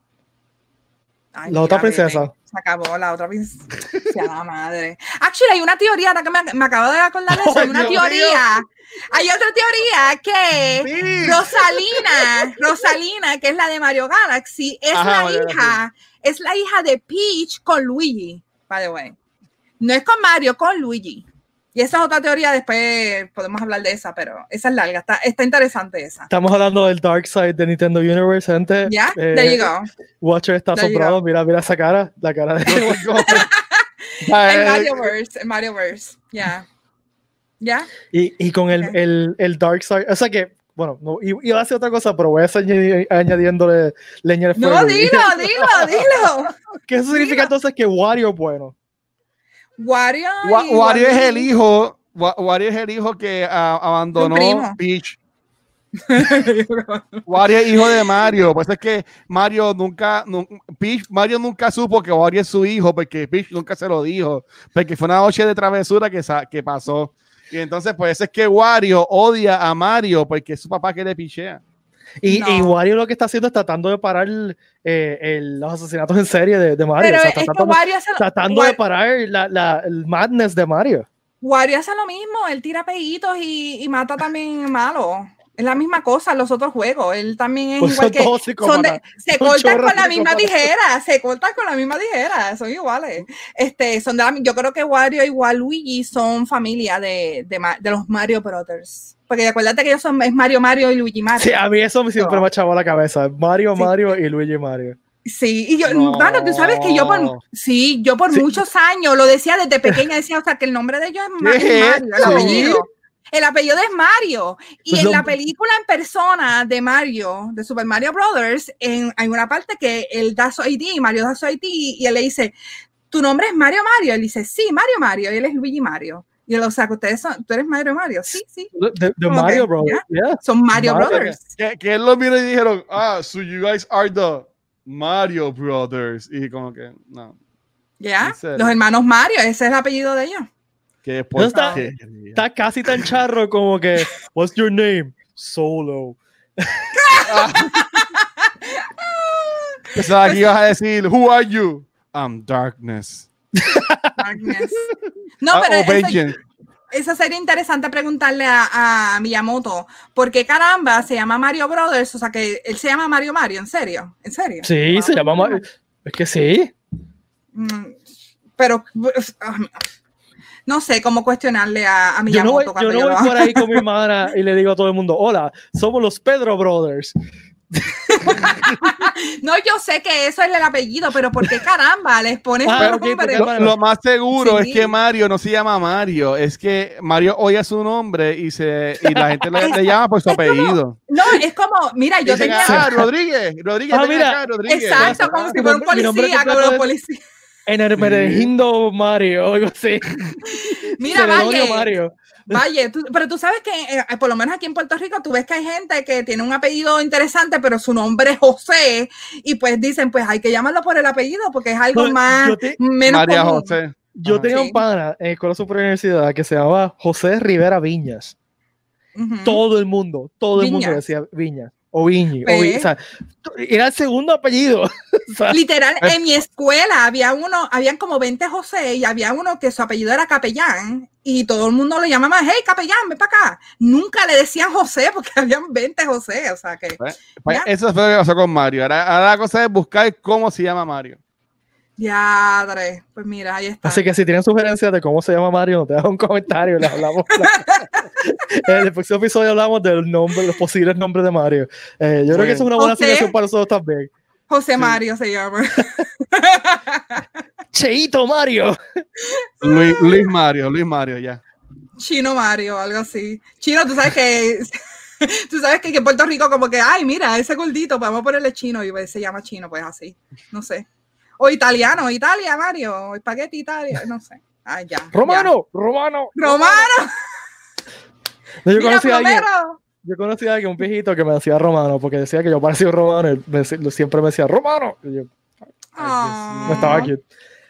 la otra princesa. Se acabó la otra princesa. *laughs* madre. Actually, hay una teoría, que me, me acabo de acordar de eso. Hay una teoría. Hay otra teoría que Rosalina, *laughs* Rosalina, que es la de Mario Galaxy, es la hija, es la hija de Peach con Luigi, by the way. No es con Mario, con Luigi. Y esa es otra teoría, después podemos hablar de esa, pero esa es larga, está, está interesante esa. Estamos hablando del Dark Side de Nintendo Universe, gente. Ya, yeah, there you go. Watcher está asombrado, mira, mira esa cara, la cara de... *laughs* *laughs* el Marioverse, el Marioverse, ya. ¿Ya? Y, y con el, el, el, Dark Side, o sea que, bueno, no, iba a hacer otra cosa, pero voy a seguir añadiéndole leña al fuego. No, dilo, dilo, dilo. *laughs* ¿Qué eso significa entonces que Wario es bueno? Wario, Wario es el hijo, Wario es el hijo que uh, abandonó Peach. *laughs* Wario es hijo de Mario, pues es que Mario nunca, Peach, Mario nunca supo que Wario es su hijo, porque Peach nunca se lo dijo, porque fue una noche de travesura que, que pasó. Y entonces, pues es que Wario odia a Mario porque es su papá que le pichea. Y, Wario lo que está haciendo es tratando de parar eh, los asesinatos en serie de, Mario. tratando, de parar la, el madness de Mario. Wario hace lo mismo, él tira peitos y, y mata también malo. Es la misma cosa los otros juegos. Él también es pues igual que. Son se cortan con la misma tijera. Se cortan con la misma tijera. Son iguales. Este, son de yo creo que Wario y Waluigi son familia de, de, de los Mario Brothers. Porque acuérdate que ellos son es Mario Mario y Luigi Mario. Sí, a mí eso siempre me ha echado la cabeza. Mario Mario y Luigi Mario. Sí, y yo, no. bueno, tú sabes que yo por, sí, yo por muchos años lo decía desde pequeña, decía, o sea, que el nombre de ellos es Mario, el apellido. El apellido es Mario. Y pues en la película en persona de Mario, de Super Mario Brothers, en, hay una parte que él da su ID, Mario da su ID, y él le dice, ¿tu nombre es Mario Mario? Él dice, sí, Mario Mario, y él es Luigi Mario. Y él, o sea, que ustedes son, tú eres Mario Mario. Sí, sí. De, Mario Brothers. Son Mario, Brothers. Que, que, él lo miró y dijeron, ah, so you guys are the Mario Brothers. Y como que, no. Ya, los hermanos Mario, ese es el apellido de ellos. Que está, está casi tan charro como que, What's your name? Solo. o sea, aquí vas a decir, Who are you? I'm darkness. darkness. *laughs* No, ah, pero eso, eso, sería interesante preguntarle a, a, Miyamoto, ¿por qué caramba se llama Mario Brothers? O sea, que él se llama Mario Mario, ¿en serio? ¿En serio? Sí, se llama Mario. Es que sí. Mm, pero ah, no sé cómo cuestionarle a, a Miyamoto. Yo no voy, yo no voy *laughs* por ahí con mi hermana y le digo a todo el mundo, hola, somos los Pedro Brothers. *laughs* no, yo sé que eso es el apellido, pero ¿por qué caramba les pones ah, lo, más seguro es que Mario no se llama Mario, es que Mario oye su nombre y se y la gente le, llama por su apellido. no, es como, mira, yo tenía ah, Rodríguez, Rodríguez, ah, mira, Rodríguez. Exacto, como si fuera un policía, como los policías. En el Merejindo Mario, algo así. *laughs* Mira, vaya. Mario. Vaya, pero tú sabes que, eh, por lo menos aquí en Puerto Rico, tú ves que hay gente que tiene un apellido interesante, pero su nombre es José, y pues dicen, pues hay que llamarlo por el apellido, porque es algo pues, más, menos María José. Yo tenía un pana en Escuela Superior Universidad que se llamaba José Rivera Viñas. Todo el mundo, todo el mundo decía Viñas. O Viñi, o, sea, era el segundo apellido. *laughs* Literal, en mi escuela había uno, habían como 20 José y había uno que su apellido era Capellán y todo el mundo lo llamaba, hey, Capellán, ven para acá. Nunca le decían José porque *laughs* habían 20 José, o sea que... Pues, pues, eso fue lo que pasó con Mario. Ahora, la cosa es buscar cómo se llama Mario. Ya, pues mira, ahí está. Así que si tienen sugerencias de cómo se llama Mario, no te un comentario, le hablamos. *laughs* en el próximo episodio hablamos del nombre, los posibles nombres de Mario. Eh, yo creo que eso es una buena asignación para nosotros también. José Mario se llama. *laughs* Cheito Mario. Luis, Mario, Luis Mario, ya. Chino Mario, algo así. Chino, tú sabes que *laughs* tú sabes que, en Puerto Rico como que, ay, mira, ese gordito, vamos a ponerle chino y pues se llama chino, pues así. No sé. O italiano, Italia, Mario, espagueti Italia, no sé. Ay, ya. Romano, Romano. Romano. yo, conocí a alguien, yo conocí a alguien, un viejito que me decía romano, porque decía que yo parecía romano y siempre me decía romano. Y yo, ah. no estaba aquí.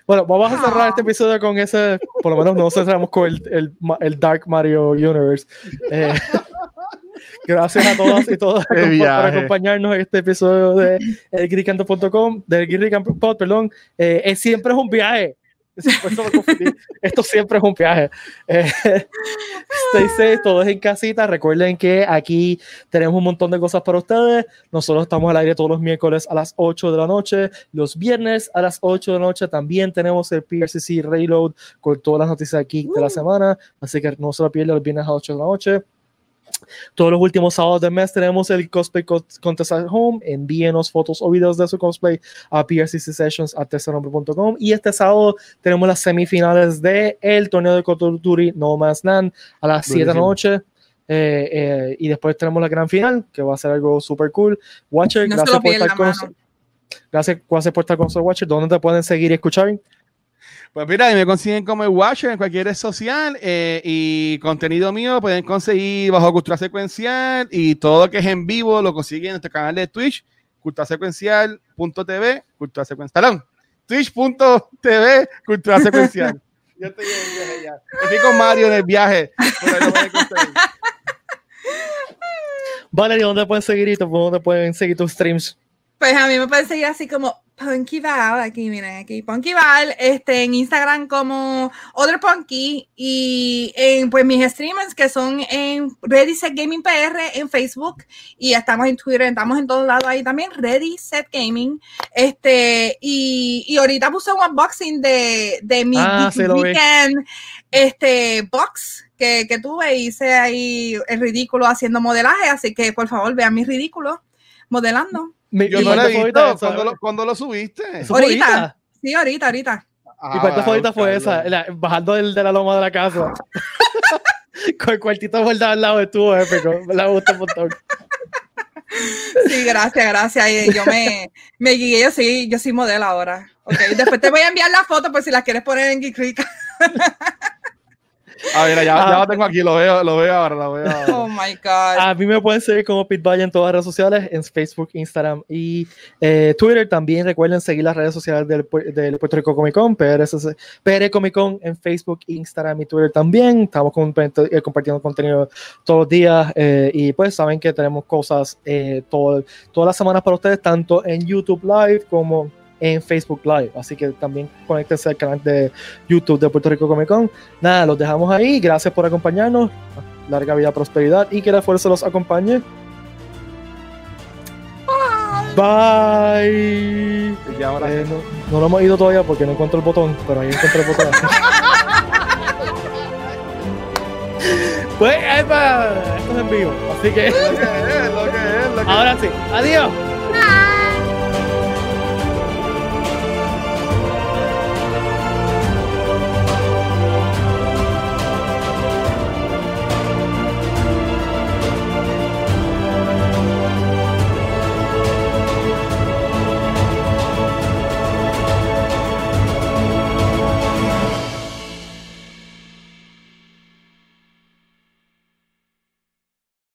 Bueno, vamos a cerrar este episodio con ese, por lo menos no cerramos con el, el, el Dark Mario Universe. Eh, *laughs* Gracias a todos y todas por acompañarnos en este episodio de elgricanto.com, del Pod, perdón. Eh, siempre es un viaje. Esto siempre es un viaje. Eh, stay safe, todos en casita. Recuerden que aquí tenemos un montón de cosas para ustedes. Nosotros estamos al aire todos los miércoles a las 8 de la noche. Los viernes a las 8 de la noche también tenemos el PRCC Reload con todas las noticias aquí de la uh. semana. Así que no se lo pierdan los viernes a las 8 de la noche. Todos los últimos sábados del mes tenemos el Cosplay Contest at Home. Envíenos fotos o videos de su cosplay a prccsessions.com. Y este sábado tenemos las semifinales del el torneo de Cotuturi No Más Nan a las 7 de la noche. Eh, eh, y después tenemos la gran final, que va a ser algo súper cool. Watcher, gracias, por estar con gracias, gracias por estar con nosotros, Watcher. ¿Dónde te pueden seguir y escuchar? Pues mira, me consiguen como el Watcher en cualquier red social eh, y contenido mío pueden conseguir bajo Cultura Secuencial y todo lo que es en vivo lo consiguen en nuestro canal de Twitch, culturasecuencial.tv, cultura secuencial, twitch.tv, cultura secuencial. *laughs* Yo estoy en viaje ya. Estoy con Mario en el viaje. Vale, ¿y dónde pueden seguir? ¿Dónde pueden seguir tus streams? Pues a mí me pueden seguir así como Punky Val, aquí miren, aquí Punky Val, este, en Instagram como Other Punky y en pues mis streamers que son en Ready Set Gaming PR en Facebook y estamos en Twitter, estamos en todos lados ahí también, Ready Set Gaming, este, y, y ahorita puse un unboxing de, de mi ah, weekend, este, box que, que tuve, hice ahí el ridículo haciendo modelaje, así que por favor vean mi ridículo modelando. Yo no lo he visto. ¿Cuándo lo, subiste? Ahorita. Sí, ahorita, ahorita. Mi parte favorita fue esa, bajando del, de la loma de la casa. *laughs* Con el cuartito vuelta al lado estuvo épico. Me la gustó un montón. Sí, gracias, gracias. Yo me, me guié, yo sí, yo soy modelo ahora. Okay. Después te voy a enviar la foto por si la quieres poner en Geek a ver, ya, ya lo tengo aquí, lo veo, lo veo ahora, lo veo ahora. *laughs* Oh my God. A mí me pueden seguir como Valle en todas las redes sociales, en Facebook, Instagram y eh, Twitter. También recuerden seguir las redes sociales del, del Puerto Rico Comic Con, PR, PR Comic Con en Facebook, Instagram y Twitter también. Estamos eh, compartiendo contenido todos los días eh, y pues saben que tenemos cosas todo, todas las semanas para ustedes, tanto en YouTube Live como en Facebook Live. Así que también conéctense al canal de YouTube de Puerto Rico Comic Con. Nada, los dejamos ahí. Gracias por acompañarnos. Larga vida, prosperidad y que la fuerza los acompañe. Bye. Eh, no, no, lo hemos ido todavía porque no encuentro el botón, pero ahí encontré el botón. *laughs* pues, esto es en vivo, así que. Ahora sí, adiós.